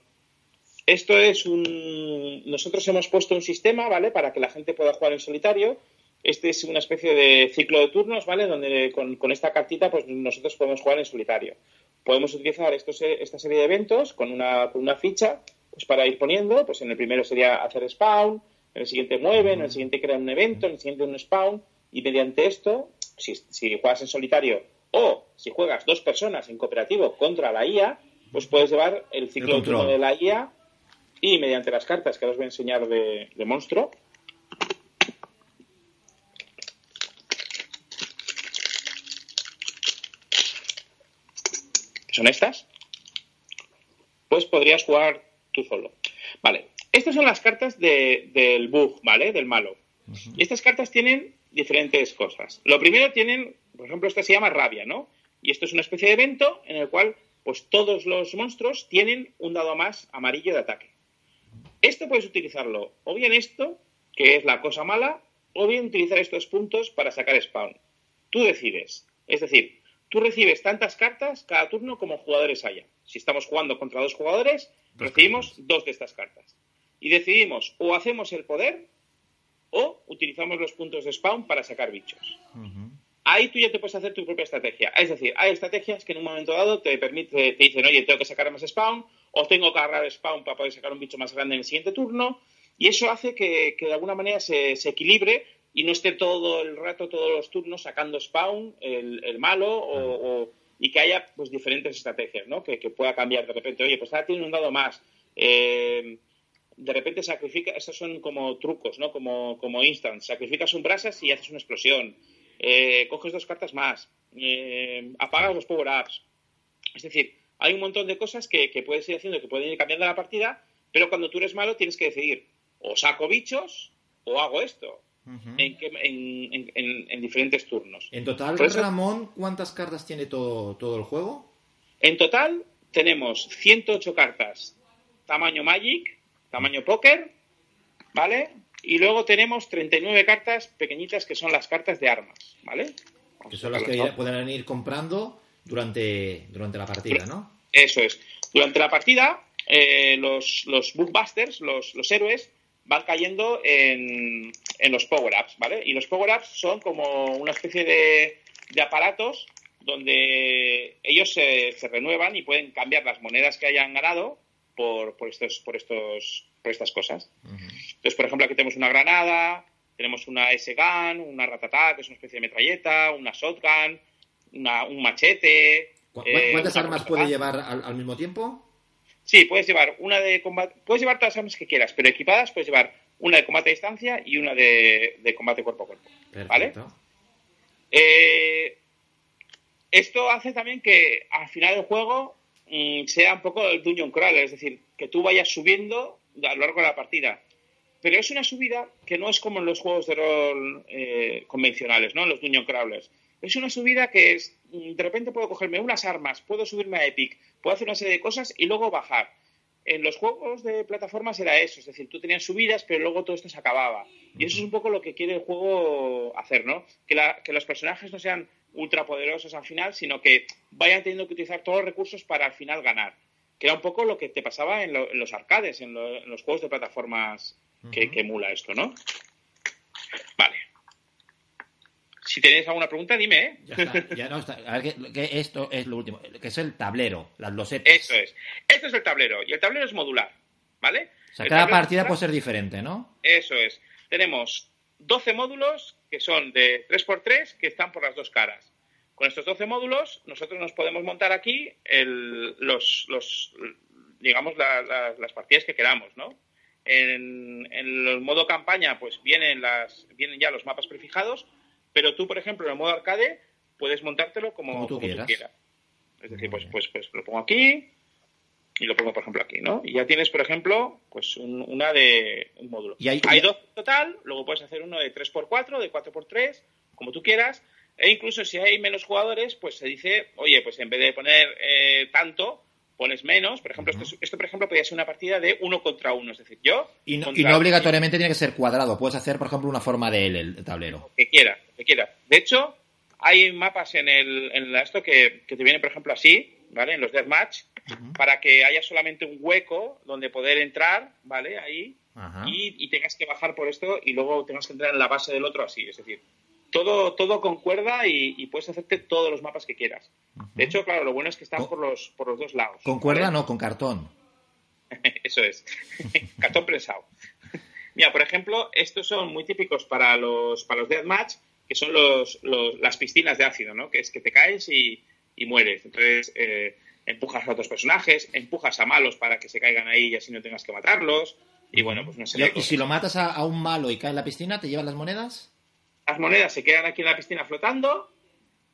esto es un... Nosotros hemos puesto un sistema, ¿vale? Para que la gente pueda jugar en solitario. Este es una especie de ciclo de turnos, ¿vale? Donde con, con esta cartita, pues nosotros podemos jugar en solitario. Podemos utilizar estos, esta serie de eventos con una, con una ficha, pues para ir poniendo, pues en el primero sería hacer spawn, en el siguiente mueve, en el siguiente crea un evento, en el siguiente un spawn, y mediante esto, si, si juegas en solitario o si juegas dos personas en cooperativo contra la IA, pues puedes llevar el ciclo turno de la IA y mediante las cartas que os voy a enseñar de, de monstruo, que son estas, pues podrías jugar tú solo. Vale, estas son las cartas de- del bug, ¿vale? Del malo. Y estas cartas tienen diferentes cosas. Lo primero tienen, por ejemplo, esta se llama rabia, ¿no? Y esto es una especie de evento en el cual, pues todos los monstruos tienen un dado más amarillo de ataque. Esto puedes utilizarlo, o bien esto, que es la cosa mala, o bien utilizar estos puntos para sacar spawn. Tú decides. Es decir, tú recibes tantas cartas cada turno como jugadores haya. Si estamos jugando contra dos jugadores, Dos recibimos cartas. dos de estas cartas. Y decidimos o hacemos el poder o utilizamos los puntos de spawn para sacar bichos. Ahí tú ya te puedes hacer tu propia estrategia. Es decir, hay estrategias que en un momento dado te permite, te dicen, oye, tengo que sacar más spawn, o tengo que agarrar spawn para poder sacar un bicho más grande en el siguiente turno, y eso hace que, que de alguna manera se, se equilibre y no esté todo el rato, todos los turnos sacando spawn, el, el malo, o, o- y que haya pues diferentes estrategias, ¿no? Que, que pueda cambiar de repente, oye, pues ahora tiene un dado más. Eh, de repente sacrifica, estos son como trucos, ¿no? Como, como instant. Sacrificas un brasas y haces una explosión. Eh, coges dos cartas más. Eh, apagas los power-ups. Es decir, hay un montón de cosas que, que puedes ir haciendo, que pueden ir cambiando la partida, pero cuando tú eres malo tienes que decidir o saco bichos o hago esto. En, en- en- en- en diferentes turnos. En total, eso- Ramón, ¿cuántas cartas tiene todo, todo el juego? En total tenemos 108 cartas tamaño Magic, tamaño Póker, ¿vale? Y luego tenemos 39 cartas pequeñitas que son las cartas de armas, ¿vale? Vamos Que son las que ¿no? pueden ir comprando durante, durante la partida, ¿no? Eso es. Durante la partida, eh, los, los Bookbusters, los, los héroes, van cayendo en, en los power-ups, ¿vale? Y los power-ups son como una especie de, de aparatos donde ellos se, se renuevan y pueden cambiar las monedas que hayan ganado por, por, estos, por, estos, por estas cosas. Entonces, por ejemplo, aquí tenemos una granada, tenemos una S-Gun, una Ratata, que es una especie de metralleta, una Shotgun, una- un machete... ¿Cu- eh, ¿Cuántas una armas puede llevar al, al mismo tiempo? Sí, puedes llevar una de combate, puedes llevar todas las armas que quieras, pero equipadas puedes llevar una de combate a distancia y una de, de combate cuerpo a cuerpo. ¿Vale? Perfecto. Eh, esto hace también que al final del juego sea un poco el dungeon crawler, es decir, que tú vayas subiendo a lo largo de la partida. Pero es una subida que no es como en los juegos de rol eh, convencionales, ¿no? En los dungeon crawlers. Es una subida que es, mm, de repente puedo cogerme unas armas, puedo subirme a Epic, puedo hacer una serie de cosas y luego bajar. En los juegos de plataformas era eso, es decir, tú tenías subidas, pero luego todo esto se acababa. Y eso es un poco lo que quiere el juego hacer, ¿no? Que, que los personajes no sean ultrapoderosos al final, sino que vayan teniendo que utilizar todos los recursos para al final ganar. Que era un poco lo que te pasaba en, los arcades, en, los juegos de plataformas que, emula esto, ¿no? Vale. Si tenéis alguna pregunta, dime, ¿eh? Ya está, ya no está. A ver, que, esto es lo último, que es el tablero, las losetas. Eso es. Esto es el tablero, y el tablero es modular, ¿vale? O sea, cada partida puede ser diferente, ¿no? Eso es. Tenemos 12 módulos que son de 3x3 que están por las dos caras. Con estos 12 módulos, nosotros nos podemos montar aquí los, digamos, las partidas que queramos, ¿no? En, el modo campaña, pues vienen, las, vienen ya los mapas prefijados, pero tú, por ejemplo, en el modo arcade, puedes montártelo como, tú, quieras. Es decir, pues, pues, pues lo pongo aquí, y lo pongo, por ejemplo, aquí, ¿no? Y ya tienes, por ejemplo, pues una de un módulo. ¿Y hay, dos en total, luego puedes hacer uno de 3x4, de 4x3, como tú quieras, e incluso si hay menos jugadores, pues se dice, oye, pues en vez de poner eh, tanto, pones menos. Por ejemplo, esto, por ejemplo, podría ser una partida de uno contra uno, es decir, yo... Y no, y no obligatoriamente tiene que ser cuadrado, puedes hacer, por ejemplo, una forma de L, el tablero. que quiera, que quiera. De hecho, hay mapas en, el, en esto que, que te vienen, por ejemplo, así, ¿vale? En los deathmatch, para que haya solamente un hueco donde poder entrar, ¿vale? Ahí, y, tengas que bajar por esto y luego tengas que entrar en la base del otro así. Es decir, todo, todo concuerda y, puedes hacerte todos los mapas que quieras. De hecho, claro, lo bueno es que están por los, por los dos lados. ¿Con cuerda no? Con cartón. Eso es. cartón prensado. Mira, por ejemplo, estos son muy típicos para los, para los deathmatch, que son los, las piscinas de ácido, ¿no? Que es que te caes y, y mueres. Entonces, eh, empujas a otros personajes, empujas a malos para que se caigan ahí y así no tengas que matarlos. Y bueno, pues no sé. ¿Y, si lo matas a, un malo y cae en la piscina, te llevan las monedas? Las monedas se quedan aquí en la piscina flotando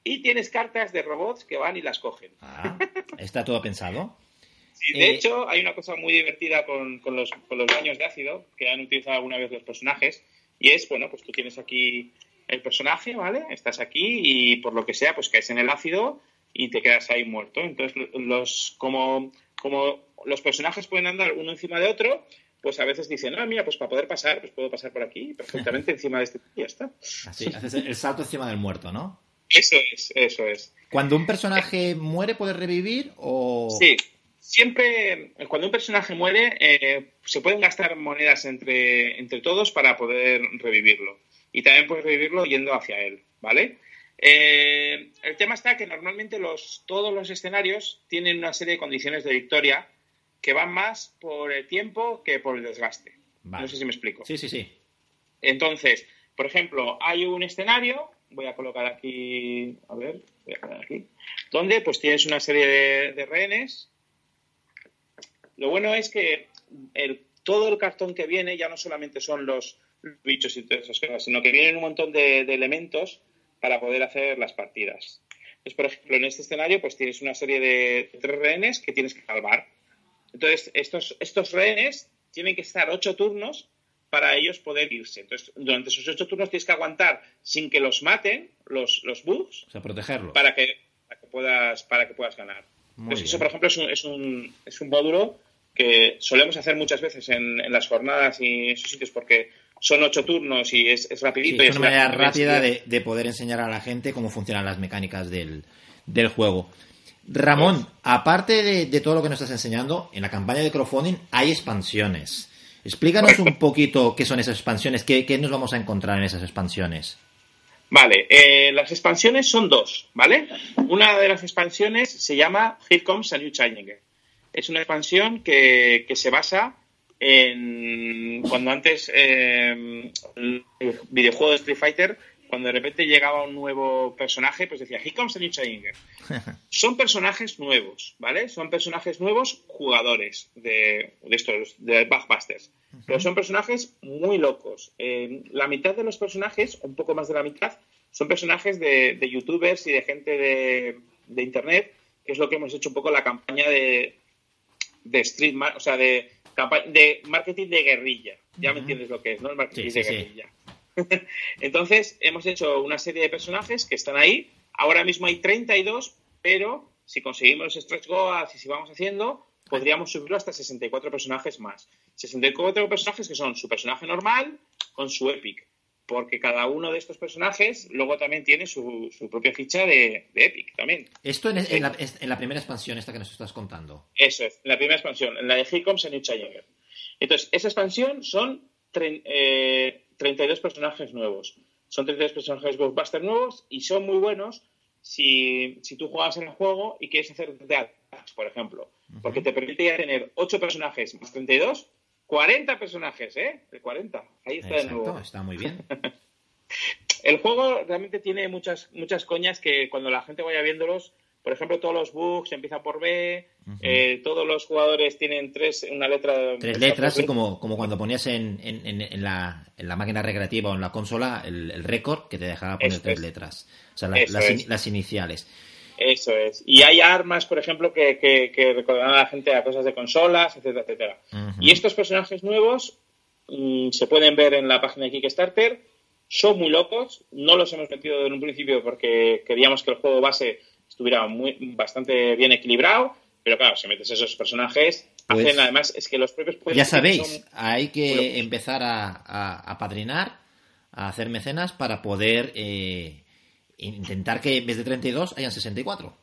y tienes cartas de robots que van y las cogen. Ah, está todo pensado. Sí, de eh, hecho, hay una cosa muy divertida con, los, con los baños de ácido que han utilizado alguna vez los personajes. Y es, bueno, pues tú tienes aquí el personaje, ¿vale? Estás aquí y por lo que sea, pues caes en el ácido y te quedas ahí muerto. Entonces, los, como, como los personajes pueden andar uno encima de otro, pues a veces dicen, ah, mira, pues para poder pasar, pues puedo pasar por aquí perfectamente encima de este y ya está. Así, haces el salto encima del muerto, ¿no? Eso es, eso es. ¿Cuando un personaje muere puede revivir o...? Sí, siempre, cuando un personaje muere, eh, se pueden gastar monedas entre, entre todos para poder revivirlo. Y también puedes revivirlo yendo hacia él, ¿vale? Eh, el tema está que normalmente los, todos los escenarios tienen una serie de condiciones de victoria que van más por el tiempo que por el desgaste. No sé si me explico. Sí, sí, sí. Entonces, por ejemplo, hay un escenario, voy a colocar aquí, a ver, voy a poner aquí, donde pues tienes una serie de, rehenes. Lo bueno es que el, todo el cartón que viene ya no solamente son los bichos y todas esas cosas, sino que vienen un montón de elementos para poder hacer las partidas. Entonces, por ejemplo, en este escenario, pues tienes una serie de tres rehenes que tienes que salvar. Entonces, estos, estos rehenes tienen que estar ocho turnos para ellos poder irse. Entonces, durante esos ocho turnos tienes que aguantar sin que los maten los, los bugs. O sea, protegerlos. Para que, puedas, para que puedas ganar. eso, por ejemplo, es un, es, un, es un módulo que solemos hacer muchas veces en, en las jornadas y en esos sitios porque son ocho turnos y es, rapidito. es una manera rápida de, poder enseñar a la gente cómo funcionan las mecánicas del, juego. Ramón, pues- aparte de, todo lo que nos estás enseñando, en la campaña de crowdfunding hay expansiones. Explícanos un poquito qué son esas expansiones, qué, nos vamos a encontrar en esas expansiones. Vale, eh, las expansiones son dos, ¿vale? Una de las expansiones se llama Here Comes a New Challenger. Es una expansión que, que se basa en, cuando antes eh, el videojuego de Street Fighter, cuando de repente llegaba un nuevo personaje, pues decía, Here comes a new challenger. Son personajes nuevos, ¿vale? Son personajes nuevos jugadores de, de estos, de Backbusters. Pero son personajes muy locos. la mitad de los personajes, un poco más de la mitad, son personajes de, de youtubers y de gente de, de, internet, que es lo que hemos hecho un poco la campaña de, de street, o sea, de, de marketing de guerrilla. Ya me entiendes lo que es, ¿no? El marketing de guerrilla. Entonces, hemos hecho una serie de personajes que están ahí. Ahora mismo hay 32, pero si conseguimos los stretch goals y si vamos haciendo, podríamos subirlo hasta 64 personajes más. 64 personajes que son su personaje normal con su epic. Porque cada uno de estos personajes luego también tiene su, propia ficha de, Epic también. Esto en, la, primera expansión, esta que nos estás contando. Eso es, en la primera expansión, en la de Hickoms en New Challenger. Entonces, esa expansión son 32 eh, personajes nuevos. Son 32 personajes Ghostbusters nuevos y son muy buenos si, si tú juegas en el juego y quieres hacer de por ejemplo. Porque te permite tener 8 personajes más 32, 40 personajes, ¿eh? De 40. Ahí está de nuevo. Está muy bien. el juego realmente tiene muchas, muchas coñas que cuando la gente vaya viéndolos, por ejemplo, todos los bugs empiezan por B, eh, todos los jugadores tienen tres, una letra. Tres letras, como, como cuando ponías en, en, en, la, en la máquina recreativa o en la consola el, récord que te dejaba poner tres letras. O sea, las, iniciales. Eso es. Y hay armas, por ejemplo, que, que, recordarán a la gente a cosas de consolas, etcétera, etcétera. Y estos personajes nuevos mm, se pueden ver en la página de Kickstarter. Son muy locos. No los hemos metido en un principio porque queríamos que el juego base estuviera muy, bastante bien equilibrado. Pero claro, si metes esos personajes, pues hacen además, es que los propios... Ya sabéis, hay que empezar a, a, padrinar, a hacer mecenas para poder... Eh, intentar que en vez de 32 hayan 64.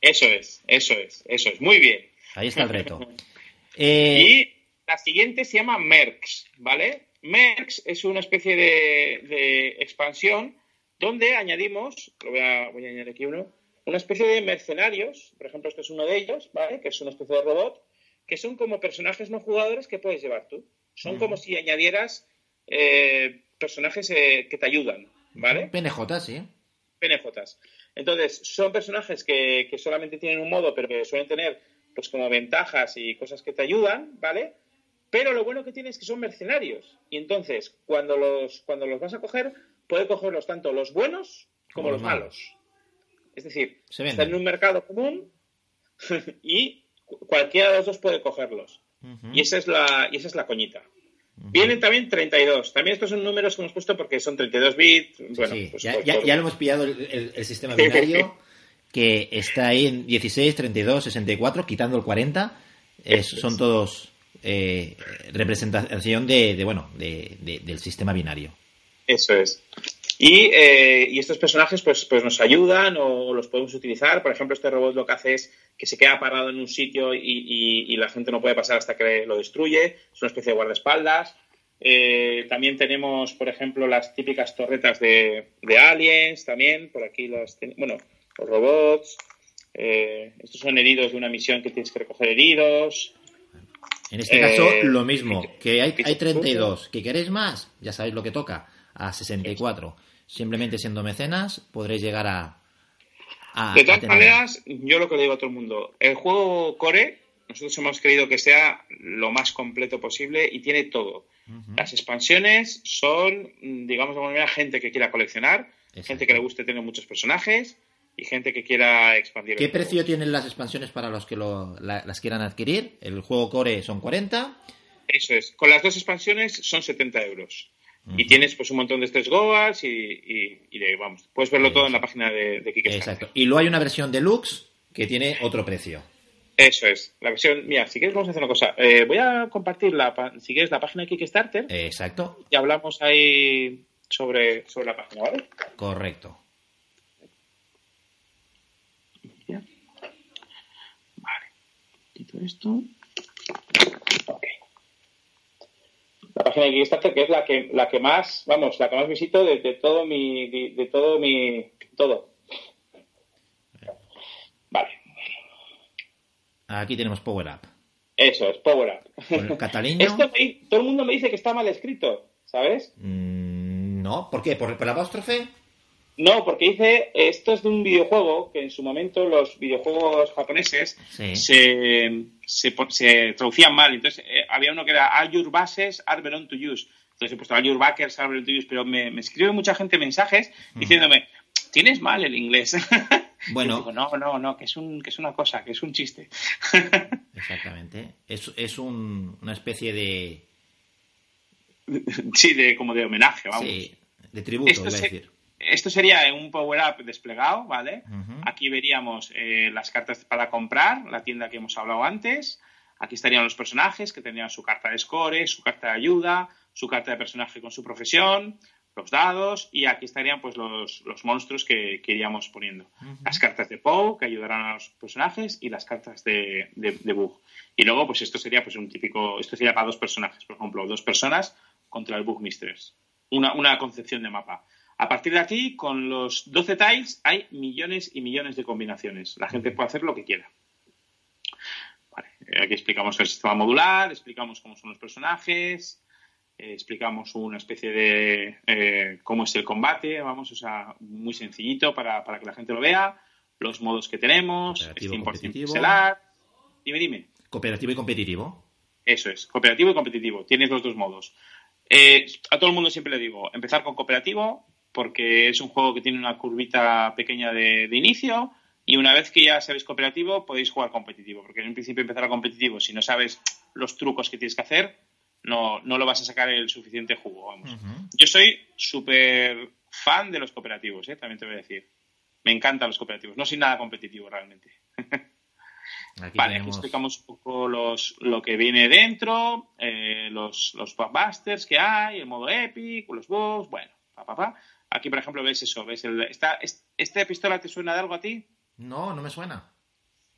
Eso es, eso es, eso es. Muy bien. Ahí está el reto. Eh, y la siguiente se llama Merx, ¿vale? Merx es una especie de, expansión donde añadimos, lo voy a, voy a añadir aquí uno, una especie de mercenarios, por ejemplo, este es uno de ellos, ¿vale? Que es una especie de robot, que son como personajes no jugadores que puedes llevar tú. Son como si añadieras eh, personajes eh, que te ayudan, ¿vale? PNJ, sí. PNJs. Entonces, son personajes que, solamente tienen un modo, pero que suelen tener pues como ventajas y cosas que te ayudan, ¿vale? Pero lo bueno que tiene es que son mercenarios. Y entonces, cuando los, cuando los vas a coger, puede cogerlos tanto los buenos como, los malos. Es decir, están en un mercado común y cualquiera de los dos puede cogerlos. y, esa es la, y esa es la coñita. Vienen también 32. También estos son números que hemos puesto porque son 32 bits. Bueno, pues ya, ya, lo hemos pillado el, sistema binario que está ahí en 16, 32, 64, quitando el 40. son todos eh, representación de, bueno, de, del sistema binario. Eso es. Y, eh, y, estos personajes pues, pues nos ayudan o los podemos utilizar. Por ejemplo, este robot lo que hace es que se queda parado en un sitio y, la gente no puede pasar hasta que lo destruye. Es una especie de guardaespaldas. Eh, también tenemos, por ejemplo, las típicas torretas de, Aliens, también, por aquí las bueno, los robots. Eh, estos son heridos de una misión que tienes que recoger heridos. En este caso, eh, lo mismo, que hay, hay 32. ¿Que queréis más? Ya sabéis lo que toca, a 64. Simplemente siendo mecenas podréis llegar a, de todas maneras, yo lo que le digo a todo el mundo, el juego Core, nosotros hemos querido que sea lo más completo posible y tiene todo. Las expansiones son, digamos de alguna manera, gente que quiera coleccionar, gente que le guste tener muchos personajes y gente que quiera expandir. ¿Qué precio tienen las expansiones para los que las quieran adquirir? El juego Core son 40. Eso es. Con las dos expansiones son 70 euros. Y tienes pues un montón de estos goals y, vamos, puedes verlo todo en la página de, de Kickstarter. Exacto. Y luego hay una versión deluxe que tiene otro precio. Eso es, la versión, mira, si quieres vamos a hacer una cosa, eh, voy a compartir la, si quieres la página de Kickstarter. Exacto. Y hablamos ahí sobre, sobre la página, ¿vale? Correcto. Vale, quito esto. La página de Kickstarter, que es la que, la que más, vamos, la que más visito de, todo mi, de, todo mi, todo. Vale. Aquí tenemos Power Up. Eso es, Power Up. Catalina. Esto todo el mundo me dice que está mal escrito, ¿sabes? Mm, no, ¿por qué? ¿Por, ¿Por la apóstrofe? No, porque dice, esto es de un videojuego que en su momento los videojuegos japoneses se, se, traducían mal. Entonces, eh, había uno que era All your bases are belong to use. Entonces he puesto a your backers, pero me, me escribe mucha gente mensajes diciéndome, tienes mal el inglés. Bueno. no, no, no, que es, un, que es una cosa, que es un chiste. Exactamente. Es, es un, una especie de. Sí, de, como de homenaje, vamos. Sí, de tributo, esto, a decir. Esto sería un Power Up desplegado, ¿vale? Aquí veríamos eh, las cartas para comprar, la tienda que hemos hablado antes. Aquí estarían los personajes que tendrían su carta de score, su carta de ayuda, su carta de personaje con su profesión, los dados y aquí estarían pues los, monstruos que, iríamos poniendo. Las cartas de Poe que ayudarán a los personajes y las cartas de, de, Bug. Y luego pues esto sería pues un típico, esto sería para dos personajes, por ejemplo, dos personas contra el Bug Mistress. Una, una concepción de mapa. A partir de aquí, con los 12 tiles hay millones y millones de combinaciones. La gente puede hacer lo que quiera. aquí explicamos el sistema modular, explicamos cómo son los personajes, eh, explicamos una especie de eh, cómo es el combate, vamos, o sea, muy sencillito para, que la gente lo vea, los modos que tenemos, es 100% pixelar. Dime, dime. Cooperativo y competitivo. Eso es, cooperativo y competitivo. Tienes los dos modos. Eh, a todo el mundo siempre le digo, empezar con cooperativo, porque es un juego que tiene una curvita pequeña de, de inicio. Y una vez que ya sabéis cooperativo, podéis jugar competitivo. Porque en un principio empezar a competitivo, si no sabes los trucos que tienes que hacer, no, no lo vas a sacar el suficiente jugo, vamos. Yo soy súper fan de los cooperativos, ¿eh? también te voy a decir. Me encantan los cooperativos. No soy nada competitivo realmente. vale, aquí explicamos un poco los, lo que viene dentro, eh, los, los busters que hay, el modo epic, los bugs, bueno, pa, pa, pa. Aquí, por ejemplo, ves eso, ves el, esta, ¿esta pistola te suena de algo a ti? No, no me suena.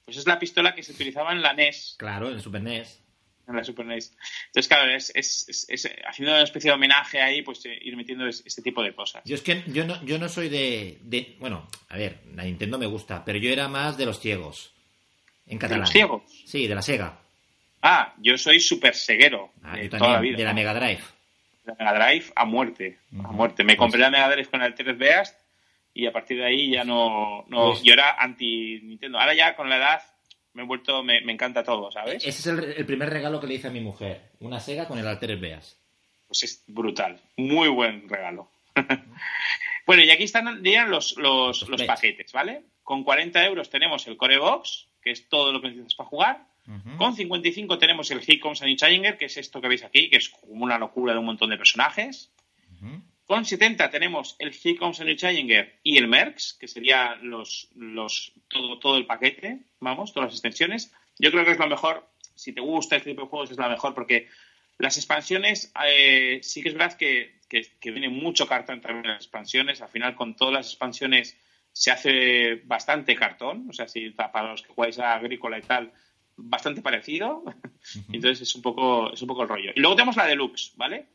Pues es la pistola que se utilizaba en la NES. Claro, en Super NES en la Super NES. Entonces, claro, es, es, es, haciendo una especie de homenaje ahí, pues eh, ir metiendo este tipo de cosas. Yo es que yo no, yo no soy de, de, Bueno, a ver, la Nintendo me gusta, pero yo era más de los ciegos. En catalán. ¿De los ciegos? Sí, de la Sega. Ah, yo soy súper ceguero. Ah, de toda la vida. De la Mega Drive. La Mega Drive a muerte. A muerte. Me compré la Mega Drive con el 3 Beast y a partir de ahí ya no. no pues yo era anti-Nintendo. Ahora ya con la edad me he vuelto, me, encanta todo, ¿sabes? Ese es el, primer regalo que le hice a mi mujer, una Sega con el Altered Beas. Pues es brutal, muy buen regalo. bueno, y aquí están los, los, los, paquetes, ¿vale? Con 40 euros tenemos el Core Box, que es todo lo que necesitas para jugar. Con 55 tenemos el Hickoms and Challenger, que es esto que veis aquí, que es como una locura de un montón de personajes. Con 70 tenemos el Hickoms and Challenger y el Merx, que sería los, los, todo, todo el paquete, vamos, todas las extensiones. Yo creo que es lo mejor, si te gusta este tipo de juegos, es la mejor porque las expansiones, eh, sí que es verdad que, que, viene mucho cartón también en las expansiones. Al final, con todas las expansiones se hace bastante cartón. O sea, si para los que jugáis a Agrícola y tal, bastante parecido. Entonces es un poco, es un poco el rollo. Y luego tenemos la deluxe, ¿vale?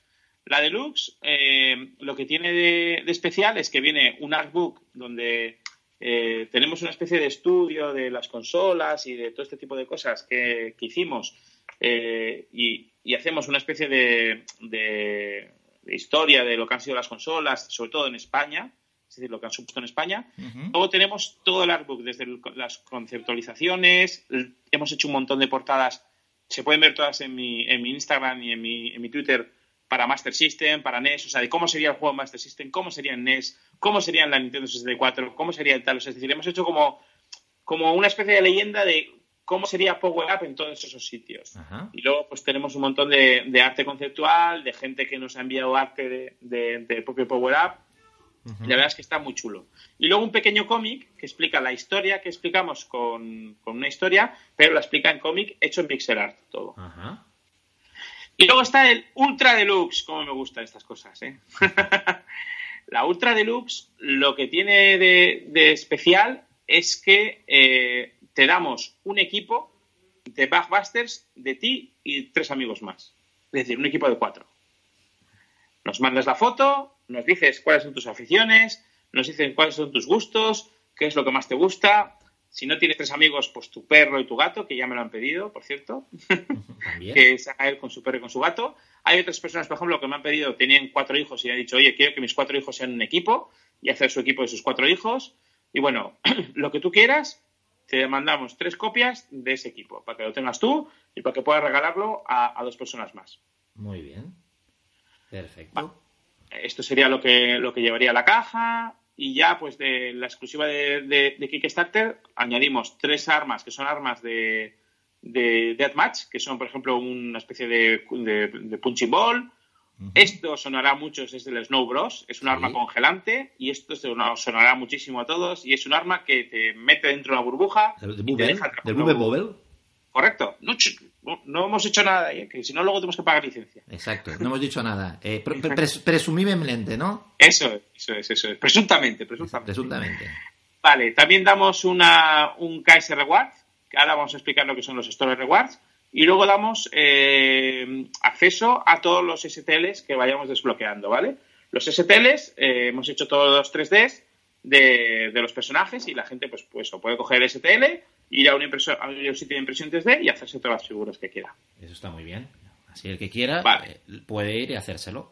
La deluxe, eh, lo que tiene de, especial es que viene un artbook donde eh, tenemos una especie de estudio de las consolas y de todo este tipo de cosas que, hicimos eh, y, hacemos una especie de, historia de lo que han sido las consolas, sobre todo en España, es decir, lo que han supuesto en España. Luego tenemos todo el artbook, desde las conceptualizaciones, hemos hecho un montón de portadas, se pueden ver todas en mi, en mi Instagram y en mi, en mi Twitter para Master System, para NES, o sea, de cómo sería el juego Master System, cómo sería en NES, cómo sería en la Nintendo 64, cómo sería el tal. O sea, es decir, hemos hecho como, como una especie de leyenda de cómo sería Power Up en todos esos sitios. Y luego, pues tenemos un montón de, arte conceptual, de gente que nos ha enviado arte de, de, propio Power Up. La verdad es que está muy chulo. Y luego un pequeño cómic que explica la historia que explicamos con, con una historia, pero la explica en cómic hecho en pixel art todo. Y luego está el Ultra Deluxe, como me gustan estas cosas, ¿eh? la Ultra Deluxe lo que tiene de, especial es que eh, te damos un equipo de Backbusters de ti y tres amigos más. Es decir, un equipo de cuatro. Nos mandas la foto, nos dices cuáles son tus aficiones, nos dices cuáles son tus gustos, qué es lo que más te gusta, si no tienes tres amigos, pues tu perro y tu gato, que ya me lo han pedido, por cierto, que es a él con su perro y con su gato. Hay otras personas, por ejemplo, que me han pedido, tenían cuatro hijos y han dicho, oye, quiero que mis cuatro hijos sean un equipo y hacer su equipo de sus cuatro hijos. Y bueno, lo que tú quieras, te mandamos tres copias de ese equipo, para que lo tengas tú y para que puedas regalarlo a, a dos personas más. Muy bien. Perfecto. Esto sería lo que, lo que llevaría la caja. Y ya, pues de la exclusiva de, de, Kickstarter, añadimos tres armas que son armas de, de Deathmatch, que son, por ejemplo, una especie de, de, punching ball. Esto sonará a muchos, es del Snow Bros. Es un arma congelante y esto sonará muchísimo a todos. Y es un arma que te mete dentro de una burbuja. ¿Del Bubble Bobble? Correcto. No, no, hemos hecho nada, ¿eh? que si no, luego tenemos que pagar licencia. Exacto, no hemos dicho nada. Eh, presumiblemente, ¿no? Eso, eso es, eso es. Presuntamente, presuntamente. Presuntamente. Vale, también damos una, un KS Reward, que ahora vamos a explicar lo que son los Store Rewards. Y luego damos eh, acceso a todos los STLs que vayamos desbloqueando, ¿vale? Los STLs, eh, hemos hecho todos los 3Ds de, de, los personajes y la gente, pues, pues puede coger el STL ir a un, a un sitio de impresión 3D y hacerse todas las figuras que quiera. Eso está muy bien. Así el que quiera eh, puede ir y hacérselo.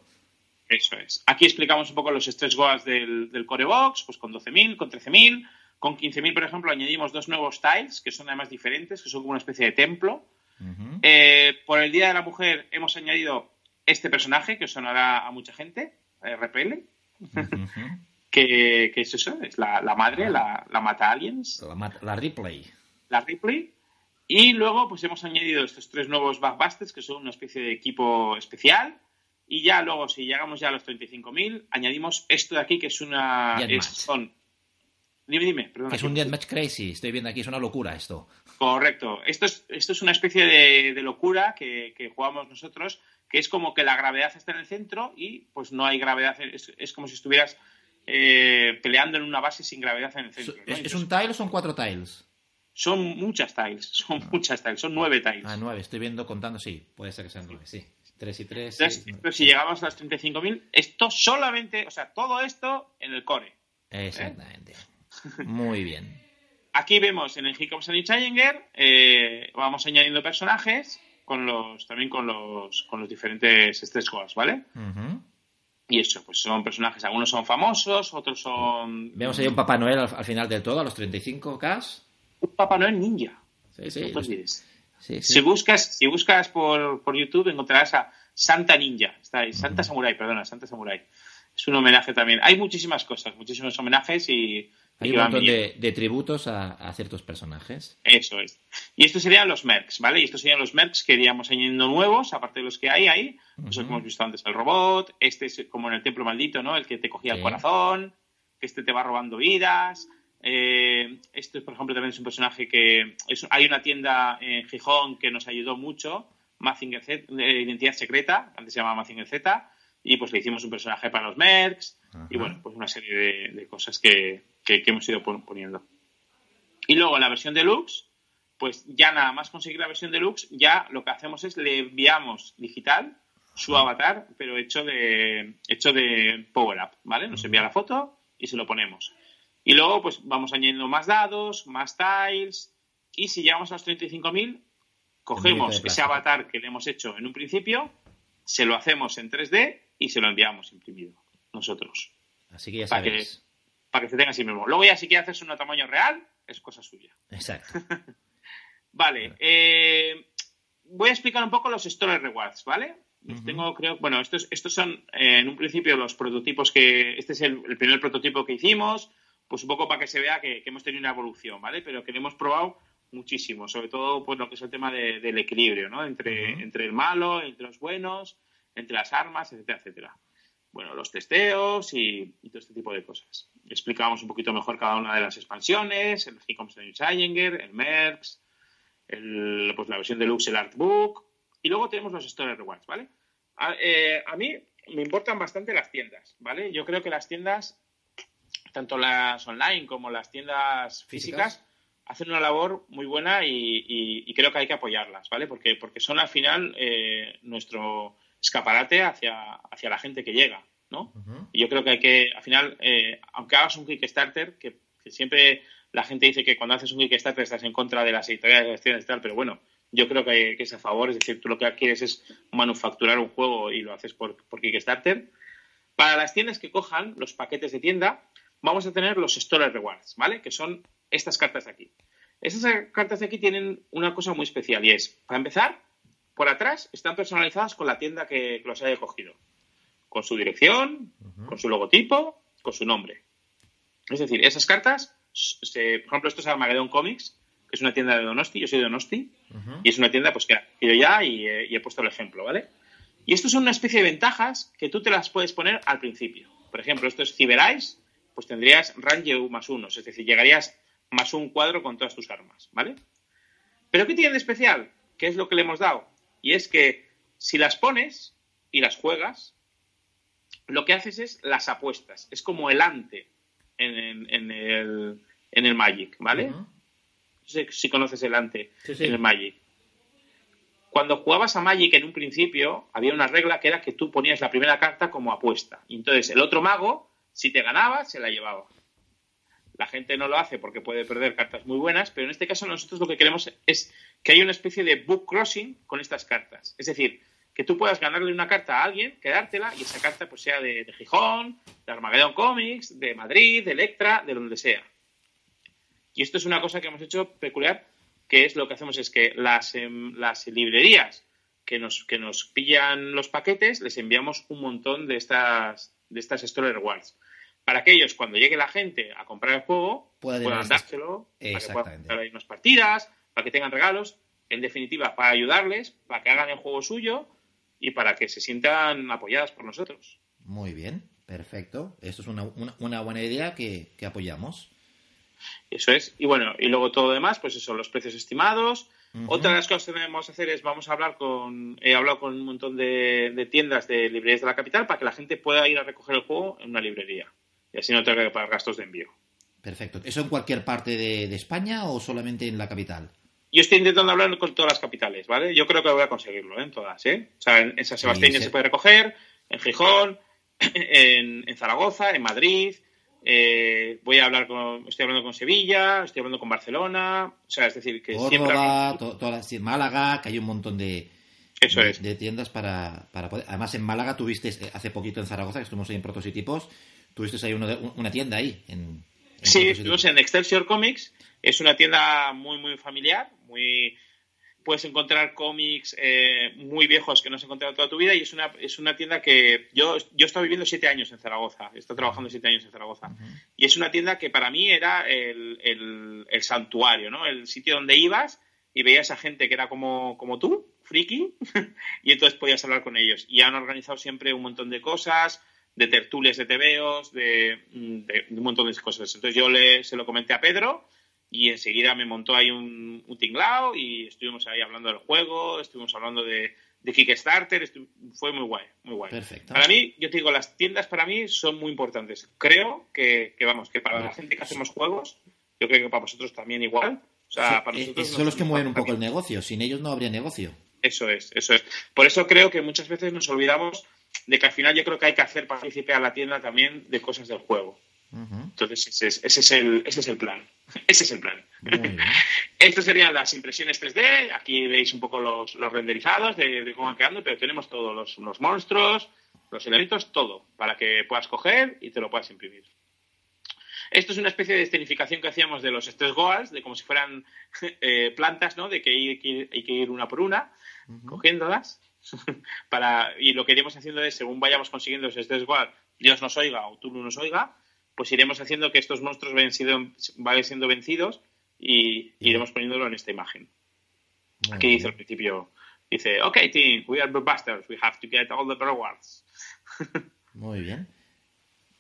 Eso es. Aquí explicamos un poco los stretch goals del, del Core Box, pues con 12.000, con 13.000, con 15.000, por ejemplo, añadimos dos nuevos tiles, que son además diferentes, que son como una especie de templo. Eh, por el Día de la Mujer hemos añadido este personaje, que sonará a mucha gente, RPL, que, es eso, es la, madre, la, mata aliens. La, la Ripley la Ripley. Y luego pues hemos añadido estos tres nuevos Backbusters, que son una especie de equipo especial. Y ya luego, si llegamos ya a los 35.000, añadimos esto de aquí, que es una... son... Dime, dime, perdón. Es un Deathmatch Crazy, estoy viendo aquí, es una locura esto. Correcto. Esto es, esto es una especie de, locura que, jugamos nosotros, que es como que la gravedad está en el centro y pues no hay gravedad, es, como si estuvieras eh, peleando en una base sin gravedad en el centro. ¿Es, un tile o son cuatro tiles? Son muchas tiles, son ah. muchas tiles, son nueve tiles. Ah, nueve, estoy viendo contando, sí, puede ser que sean nueve, sí. Tres y tres. pero si llegamos a las 35.000, esto solamente, o sea, todo esto en el core. Exactamente. Muy bien. Aquí vemos en el Hiccups and Challenger, eh, vamos añadiendo personajes con los, también con los, con los diferentes stress goals, ¿vale? Y eso, pues son personajes, algunos son famosos, otros son... Vemos ahí un Papá Noel al, al final del todo, a los 35K un Papá Noel ninja. Sí, sí. Si buscas, si buscas por, por, YouTube encontrarás a Santa Ninja, está ahí, Santa Samurai, perdona, Santa Samurai. Es un homenaje también. Hay muchísimas cosas, muchísimos homenajes y... Hay un montón de, tributos a, ciertos personajes. Eso es. Y estos serían los mercs, ¿vale? Y estos serían los mercs que iríamos añadiendo nuevos, aparte de los que hay ahí. Pues que hemos visto antes el robot, este es como en el templo maldito, ¿no? El que te cogía el corazón, que este te va robando vidas. Eh, este, por ejemplo, también es un personaje que hay una tienda en Gijón que nos ayudó mucho, Mazinger Z, eh, Identidad Secreta, antes se llamaba Mazinger Z, y pues le hicimos un personaje para los Mercs, y bueno, pues una serie de, cosas que, hemos ido poniendo. Y luego la versión deluxe, pues ya nada más conseguir la versión deluxe, ya lo que hacemos es le enviamos digital su avatar, pero hecho de hecho de Power Up, ¿vale? Nos envía la foto y se lo ponemos. Y luego, pues vamos añadiendo más dados, más tiles. Y si llegamos a los 35.000, cogemos ese avatar que le hemos hecho en un principio, se lo hacemos en 3D y se lo enviamos imprimido nosotros. Así que ya sabéis. Para que, se tenga así mismo. Luego ya si quiere hacerse un tamaño real, es cosa suya. Exacto. vale. Eh, voy a explicar un poco los Store Rewards, ¿vale? Tengo, creo, bueno, estos, estos son eh, en un principio los prototipos que. Este es el primer prototipo que hicimos pues un poco para que se vea que, hemos tenido una evolución, ¿vale? Pero que lo hemos probado muchísimo, sobre todo pues lo que es el tema del equilibrio, ¿no? Entre, entre el malo, entre los buenos, entre las armas, etcétera, etcétera. Bueno, los testeos y, todo este tipo de cosas. Explicamos un poquito mejor cada una de las expansiones, el Hiccups Challenger, el Mercs, el, pues la versión deluxe, el Artbook, y luego tenemos los Story Rewards, ¿vale? A, eh, a mí me importan bastante las tiendas, ¿vale? Yo creo que las tiendas tanto las online como las tiendas físicas, hacen una labor muy buena y, creo que hay que apoyarlas, ¿vale? Porque, porque son al final eh, nuestro escaparate hacia, hacia la gente que llega, ¿no? Y yo creo que hay que, al final, eh, aunque hagas un Kickstarter, que, que, siempre la gente dice que cuando haces un Kickstarter estás en contra de las editoriales de las tiendas y tal, pero bueno, yo creo que, que, es a favor, es decir, tú lo que quieres es manufacturar un juego y lo haces por, por Kickstarter. Para las tiendas que cojan los paquetes de tienda, vamos a tener los Store Rewards, ¿vale? Que son estas cartas de aquí. Estas cartas de aquí tienen una cosa muy especial y es, para empezar, por atrás están personalizadas con la tienda que, los haya cogido. con su dirección, con su logotipo, con su nombre. Es decir, esas cartas, por ejemplo, esto es Armageddon Comics, que es una tienda de Donosti, yo soy de Donosti, y es una tienda pues que he ido ya y, he puesto el ejemplo, ¿vale? Y esto son una especie de ventajas que tú te las puedes poner al principio. Por ejemplo, esto es Cyber pues tendrías range más uno, es decir, llegarías más un cuadro con todas tus armas, ¿vale? Pero ¿qué tiene de especial? ¿Qué es lo que le hemos dado? Y es que si las pones y las juegas, lo que haces es las apuestas. Es como el ante en, el, en el, Magic, ¿vale? No sé si conoces el ante en el Magic. Cuando jugabas a Magic en un principio, había una regla que era que tú ponías la primera carta como apuesta. Y entonces el otro mago, si te ganaba, se la llevaba. La gente no lo hace porque puede perder cartas muy buenas, pero en este caso nosotros lo que queremos es que haya una especie de book crossing con estas cartas. Es decir, que tú puedas ganarle una carta a alguien, quedártela y esa carta pues sea de, Gijón, de Armageddon Comics, de Madrid, de Electra, de donde sea. Y esto es una cosa que hemos hecho peculiar, que es lo que hacemos es que las, em, las librerías que nos, que nos pillan los paquetes, les enviamos un montón de estas, de estas Story Rewards. Para que ellos, cuando llegue la gente a comprar el juego, puedan dárselo, para que puedan hacer unas partidas, para que tengan regalos, en definitiva, para ayudarles, para que hagan el juego suyo y para que se sientan apoyadas por nosotros. Muy bien, perfecto. Esto es una, buena idea que, apoyamos. Eso es. Y bueno, y luego todo lo demás, pues eso, los precios estimados. Otra de las cosas que debemos hacer es, vamos a hablar con, he hablado con un montón de, tiendas de librerías de la capital para que la gente pueda ir a recoger el juego en una librería. Y así no tenga que pagar gastos de envío. Perfecto. ¿Eso en cualquier parte de España o solamente en la capital? Yo estoy intentando hablar con todas las capitales, ¿vale? Yo creo que voy a conseguirlo, ¿eh? En todas, ¿eh? O sea, en, San Sebastián ya se puede recoger, en Gijón, en, Zaragoza, en Madrid. Eh, voy a hablar con, estoy hablando con Sevilla, estoy hablando con Barcelona, o sea, es decir, que Córdoba, siempre... Málaga, que hay un montón de, Eso es. de tiendas para, para poder. Además, en Málaga tuviste eh, hace poquito en Zaragoza, que estuvimos ahí en Prototipos, tuviste ahí una tienda ahí. En, sí, estuvimos en Excelsior Comics es una tienda muy, muy familiar, muy puedes encontrar cómics eh, muy viejos que no has encontrado toda tu vida y es una, es una tienda que yo, yo he estado viviendo siete años en Zaragoza, he estado trabajando siete años en Zaragoza y es una tienda que para mí era el, el, santuario, ¿no? El sitio donde ibas y veías a gente que era como, como tú, friki, y entonces podías hablar con ellos. Y han organizado siempre un montón de cosas, de tertulias de tebeos, de, de, un montón de cosas. Entonces yo le, se lo comenté a Pedro y enseguida me montó ahí un, un tinglao y estuvimos ahí hablando del juego, estuvimos hablando de, de Kickstarter, fue muy guay, muy guay. Perfecto. Para mí, yo te digo, las tiendas para mí son muy importantes. Creo que, que vamos, que para la gente que hacemos juegos, yo creo que para vosotros también igual. O sea, para eh, nosotros son los que mueven un poco el negocio, sin ellos no habría negocio. Eso es, eso es. Por eso creo que muchas veces nos olvidamos de que al final yo creo que hay que hacer participar a la tienda también de cosas del juego. Entonces, ese es, ese es, el, ese es el plan. Ese es el plan. Estas serían las impresiones 3D. Aquí veis un poco los, los renderizados de, cómo van quedando, pero tenemos todos los, los, monstruos, los elementos, todo, para que puedas coger y te lo puedas imprimir. Esto es una especie de escenificación que hacíamos de los stress goals, de como si fueran eh, plantas, ¿no? De que hay, que ir, una por una, cogiéndolas. para, y lo que iremos haciendo es, según vayamos consiguiendo los stress goals, Dios nos oiga o tú no nos oiga, pues iremos haciendo que estos monstruos vayan siendo, vayan siendo vencidos y iremos poniéndolo en esta imagen. Aquí dice al principio, dice, ok team, we are busters, we have to get all the rewards. Muy bien.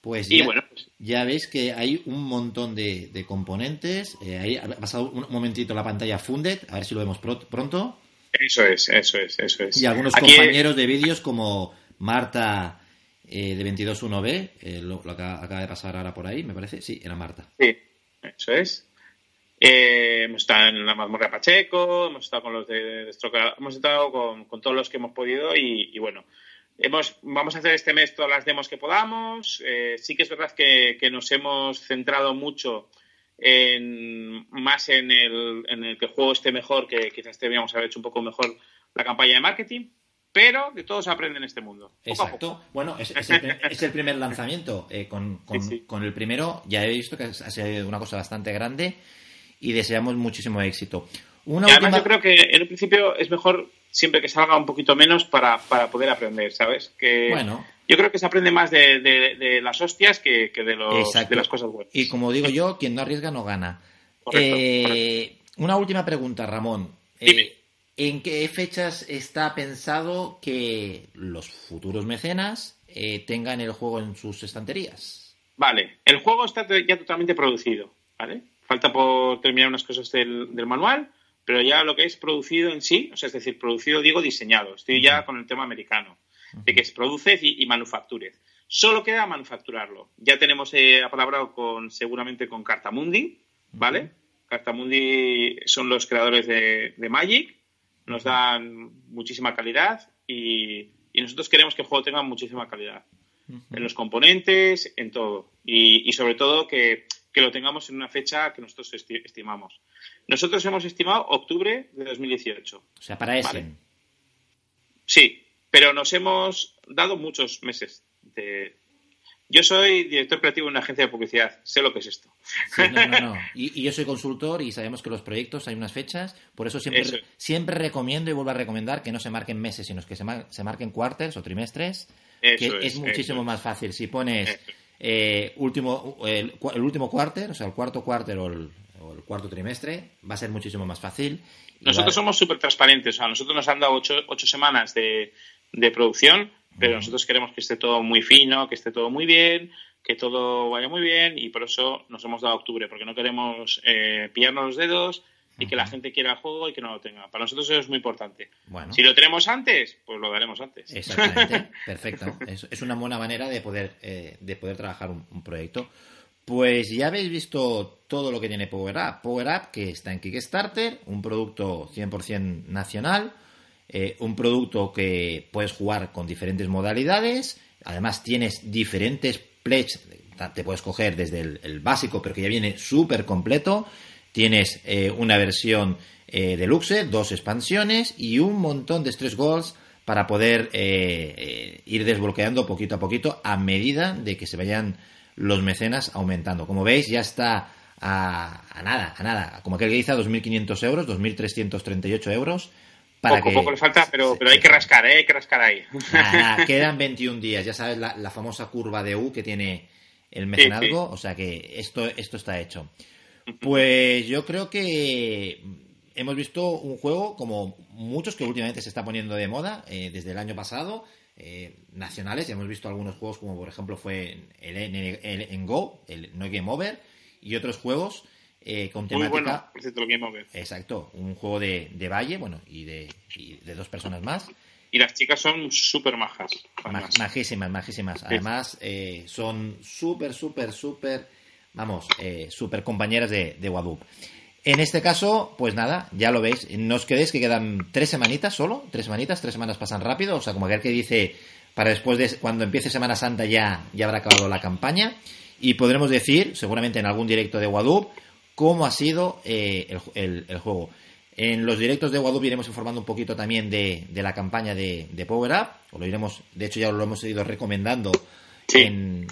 Pues ya, bueno, pues ya veis que hay un montón de, componentes. Eh, ahí ha pasado un momentito la pantalla Funded, a ver si lo vemos pronto. Eso es, eso es, eso es. Y algunos compañeros de vídeos como Marta eh, de 22.1b, eh, lo, acaba, de pasar ahora por ahí, me parece. Sí, era Marta. Sí, eso es. Eh, hemos estado en la mazmorra Pacheco, hemos estado con los de, hemos estado con, todos los que hemos podido y, bueno, hemos, vamos a hacer este mes todas las demos que podamos. sí que es verdad que, nos hemos centrado mucho en, más en el, en el que el juego esté mejor, que quizás deberíamos haber hecho un poco mejor la campaña de marketing, pero de todos se aprende en este mundo. Exacto. Bueno, es, el, primer lanzamiento. Eh, con, el primero ya he visto que ha sido una cosa bastante grande y deseamos muchísimo éxito. Una además yo creo que en el principio es mejor siempre que salga un poquito menos para, poder aprender, ¿sabes? Que, bueno. yo creo que se aprende más de, las hostias que, de, los, de, las cosas buenas. Y como digo yo, quien no arriesga no gana. Eh, una última pregunta, Ramón. Eh, ¿En qué fechas está pensado que los futuros mecenas eh, tengan el juego en sus estanterías? Vale, el juego está ya totalmente producido, ¿vale? Falta por terminar unas cosas del, manual, pero ya lo que es producido en sí, o sea, es decir, producido, digo, diseñado. Estoy ya con el tema americano, de que es produce y, y Solo queda manufacturarlo. Ya tenemos eh, apalabrado con, seguramente con Cartamundi, ¿vale? Cartamundi son los creadores de, Magic, nos dan muchísima calidad y, nosotros queremos que el juego tenga muchísima calidad. En los componentes, en todo. Y, sobre todo que, lo tengamos en una fecha que nosotros estimamos. Nosotros hemos estimado octubre de 2018. O sea, para ese. Sí, pero nos hemos dado muchos meses de, yo soy director creativo en una agencia de publicidad, sé lo que es esto. no, no, no. Y, yo soy consultor y sabemos que los proyectos hay unas fechas, por eso siempre, siempre recomiendo y vuelvo a recomendar que no se marquen meses, sino que se, se marquen cuartos o trimestres, que es, muchísimo más fácil. Si pones eh, último, el, último cuarter, o sea, el cuarto cuarter o el, cuarto trimestre, va a ser muchísimo más fácil. Nosotros somos súper transparentes, o sea, nosotros nos han dado ocho, ocho semanas de, de producción pero nosotros queremos que esté todo muy fino, que esté todo muy bien, que todo vaya muy bien y por eso nos hemos dado octubre, porque no queremos eh, pillarnos los dedos y que la gente quiera el juego y que no lo tenga. Para nosotros eso es muy importante. Si lo tenemos antes, pues lo daremos antes. Exactamente, perfecto. Es, una buena manera de poder, eh, de poder trabajar un, proyecto. Pues ya habéis visto todo lo que tiene Power Up. Power Up, que está en Kickstarter, un producto 100% nacional, eh, un producto que puedes jugar con diferentes modalidades, además tienes diferentes pledges, te puedes coger desde el, básico, pero que ya viene súper completo, tienes eh, una versión eh, deluxe, dos expansiones y un montón de stress goals para poder ir desbloqueando poquito a poquito a medida de que se vayan los mecenas aumentando. Como veis, ya está a, nada, a nada. Como aquel que dice, a 2.500 euros, 2.338 euros poco, poco le falta, pero, pero hay que rascar, ¿eh? hay que rascar ahí. quedan 21 días, ya sabes la, famosa curva de U que tiene el mecenazgo, o sea que esto, esto está hecho. Pues yo creo que hemos visto un juego como muchos que últimamente se está poniendo de moda eh, desde el año pasado, eh, nacionales, hemos visto algunos juegos como por ejemplo fue el, en Go, el No Game Over, y otros juegos eh, con temática. Exacto, un juego de, de valle, bueno, y de, de dos personas más. Y las chicas son súper majas. majísimas, majísimas. Además, eh, son súper, súper, súper, vamos, eh, súper compañeras de, de Wadup. En este caso, pues nada, ya lo veis. No os quedéis que quedan tres semanitas solo, tres semanitas, tres semanas pasan rápido. O sea, como aquel que dice, para después de cuando empiece Semana Santa ya, ya habrá acabado la campaña. Y podremos decir, seguramente en algún directo de Wadup, cómo ha sido eh, el, juego. En los directos de Wadup iremos informando un poquito también de, la campaña de, Power Up, o lo iremos, de hecho ya lo hemos ido recomendando en,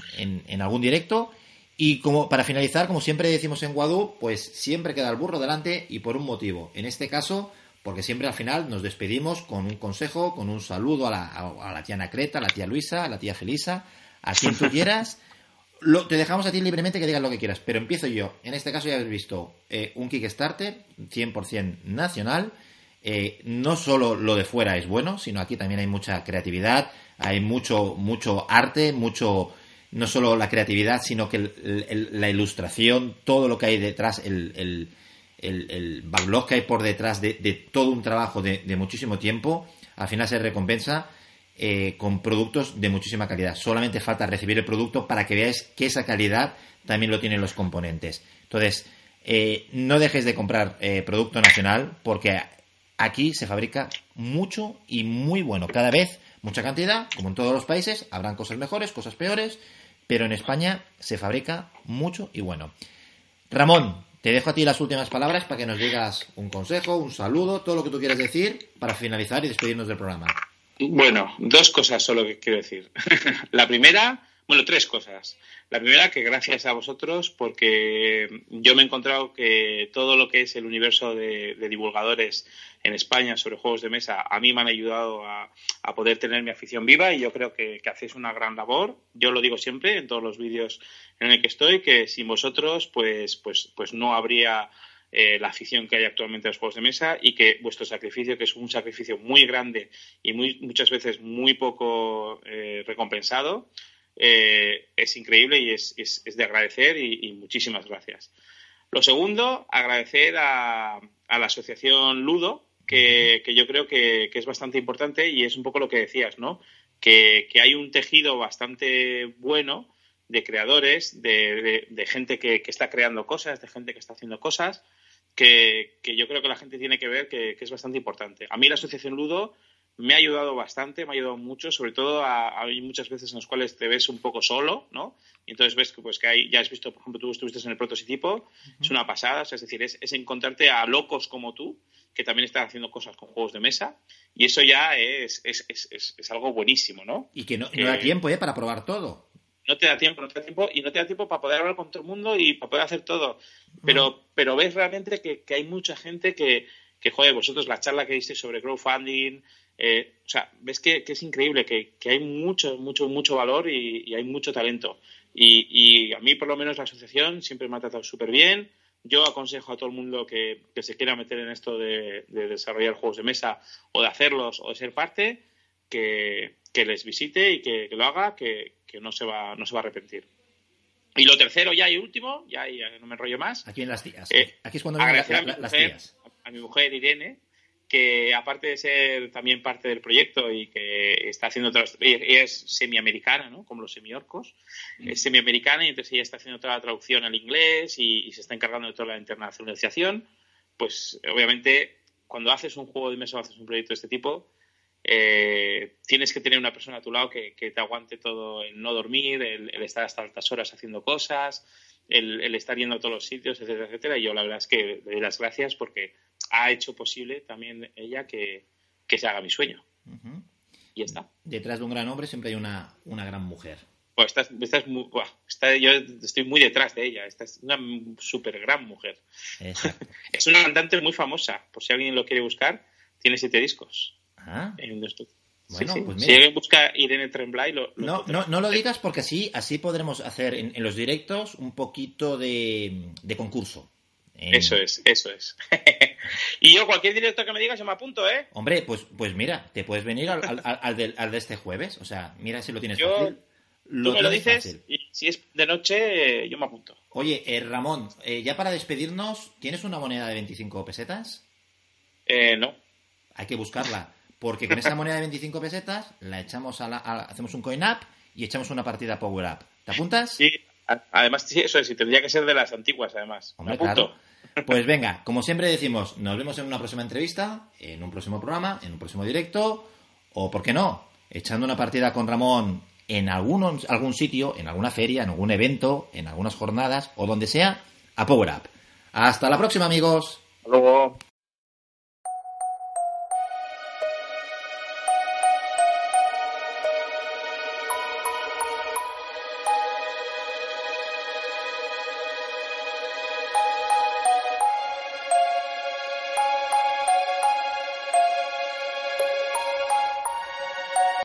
algún directo. Y como para finalizar, como siempre decimos en Wadup, pues siempre queda el burro delante y por un motivo. En este caso, porque siempre al final nos despedimos con un consejo, con un saludo a la, a la tía Nacreta, a la tía Luisa, a la tía Felisa, a quien tú quieras. te dejamos a ti libremente que digas lo que quieras, pero empiezo yo. En este caso ya habéis visto eh, un Kickstarter 100% nacional. Eh, no solo lo de fuera es bueno, sino aquí también hay mucha creatividad, hay mucho, mucho arte, mucho, no solo la creatividad, sino que la ilustración, todo lo que hay detrás, el, el, backlog que hay por detrás de, todo un trabajo de, de muchísimo tiempo, al final se recompensa eh, con productos de muchísima calidad. Solamente falta recibir el producto para que veáis que esa calidad también lo tienen los componentes. Entonces, eh, no dejes de comprar eh, producto nacional porque aquí se fabrica mucho y muy bueno. Cada vez mucha cantidad, como en todos los países, habrán cosas mejores, cosas peores, pero en España se fabrica mucho y bueno. Ramón, te dejo a ti las últimas palabras para que nos digas un consejo, un saludo, todo lo que tú quieras decir para finalizar y despedirnos del programa. Bueno, dos cosas solo que quiero decir. la primera, Bueno, tres cosas. La primera, que gracias a vosotros, porque yo me he encontrado que todo lo que es el universo de, divulgadores en España sobre juegos de mesa, a mí me han ayudado a, poder tener mi afición viva y yo creo que, hacéis una gran labor. Yo lo digo siempre en todos los vídeos en el que estoy, que sin vosotros, pues, pues, pues no habría eh, la afición que hay actualmente a los juegos de mesa y que vuestro sacrificio, que es un sacrificio muy grande y muy, muchas veces muy poco eh, recompensado, eh, es increíble y es, de agradecer y, muchísimas gracias. Lo segundo, agradecer a, la asociación Ludo, que, yo creo que, es bastante importante y es un poco lo que decías, ¿no? Que, hay un tejido bastante bueno de creadores, de, gente que, está creando cosas, de gente que está haciendo cosas, que, yo creo que la gente tiene que ver que, es bastante importante. A mí la asociación Ludo me ha ayudado bastante, me ha ayudado mucho, sobre todo a, muchas veces en las cuales te ves un poco solo, ¿no? Y entonces ves que, pues, que hay, ya has visto, por ejemplo, tú estuviste en el prototipo, es una pasada, es decir, es, encontrarte a locos como tú, que también están haciendo cosas con juegos de mesa, y eso ya es, es, es, es algo buenísimo, ¿no? Y que no, no da tiempo, ¿eh? Para probar todo. No te da tiempo, no te da tiempo, y no te da tiempo para poder hablar con todo el mundo y para poder hacer todo. Pero, pero ves realmente que, que hay mucha gente que, que, joder, vosotros la charla que diste sobre crowdfunding, eh, o sea, ves que, es increíble, que, hay mucho, mucho, mucho valor y, hay mucho talento. Y, a mí, por lo menos, la asociación siempre me ha tratado súper bien. Yo aconsejo a todo el mundo que, se quiera meter en esto de, desarrollar juegos de mesa o de hacerlos o de ser parte, que, les visite y que, lo haga, que, no, se va, no se va a arrepentir. Y lo tercero, ya y último, ya, no me enrollo más. Aquí en las tías. Eh, Aquí es cuando vienen las tías. A mi mujer Irene, que aparte de ser también parte del proyecto y que está haciendo otras, ella es semiamericana, ¿no? Como los semiorcos, mm. es semiamericana y entonces ella está haciendo toda la traducción al inglés y, se está encargando de toda la internacionalización, pues obviamente cuando haces un juego de mesa o haces un proyecto de este tipo, eh, tienes que tener una persona a tu lado que, te aguante todo el no dormir, el, estar hasta altas horas haciendo cosas, el, el, estar yendo a todos los sitios, etcétera, etcétera. Y yo la verdad es que le doy las gracias porque ha hecho posible también ella que, se haga mi sueño. Y ya está. Detrás de un gran hombre siempre hay una, una gran mujer. Pues estás, muy, yo estoy muy detrás de ella. Esta es una súper gran mujer. es una cantante muy famosa. Por si alguien lo quiere buscar, tiene siete discos. Ah. Bueno, pues Si alguien busca Irene Tremblay, lo, no, no, no, lo digas porque así, así podremos hacer en, los directos un poquito de, de concurso. Eso es, eso es. y yo, cualquier directo que me digas, yo me apunto, ¿eh? Hombre, pues, pues mira, te puedes venir al, al, de, este jueves. O sea, mira si lo tienes fácil. Lo tú me lo dices y si es de noche, yo me apunto. Oye, eh, Ramón, eh, ya para despedirnos, ¿tienes una moneda de 25 pesetas? Eh, no. Hay que buscarla. Porque con esa moneda de 25 pesetas la echamos a la, hacemos un coin up y echamos una partida power up. ¿Te apuntas? Sí, Además, sí, eso es, y tendría que ser de las antiguas, además. Pues venga, como siempre decimos, nos vemos en una próxima entrevista, en un próximo programa, en un próximo directo, o, ¿por qué no?, echando una partida con Ramón en algún, algún sitio, en alguna feria, en algún evento, en algunas jornadas, o donde sea, a Power Up. Hasta la próxima, amigos. Hasta luego.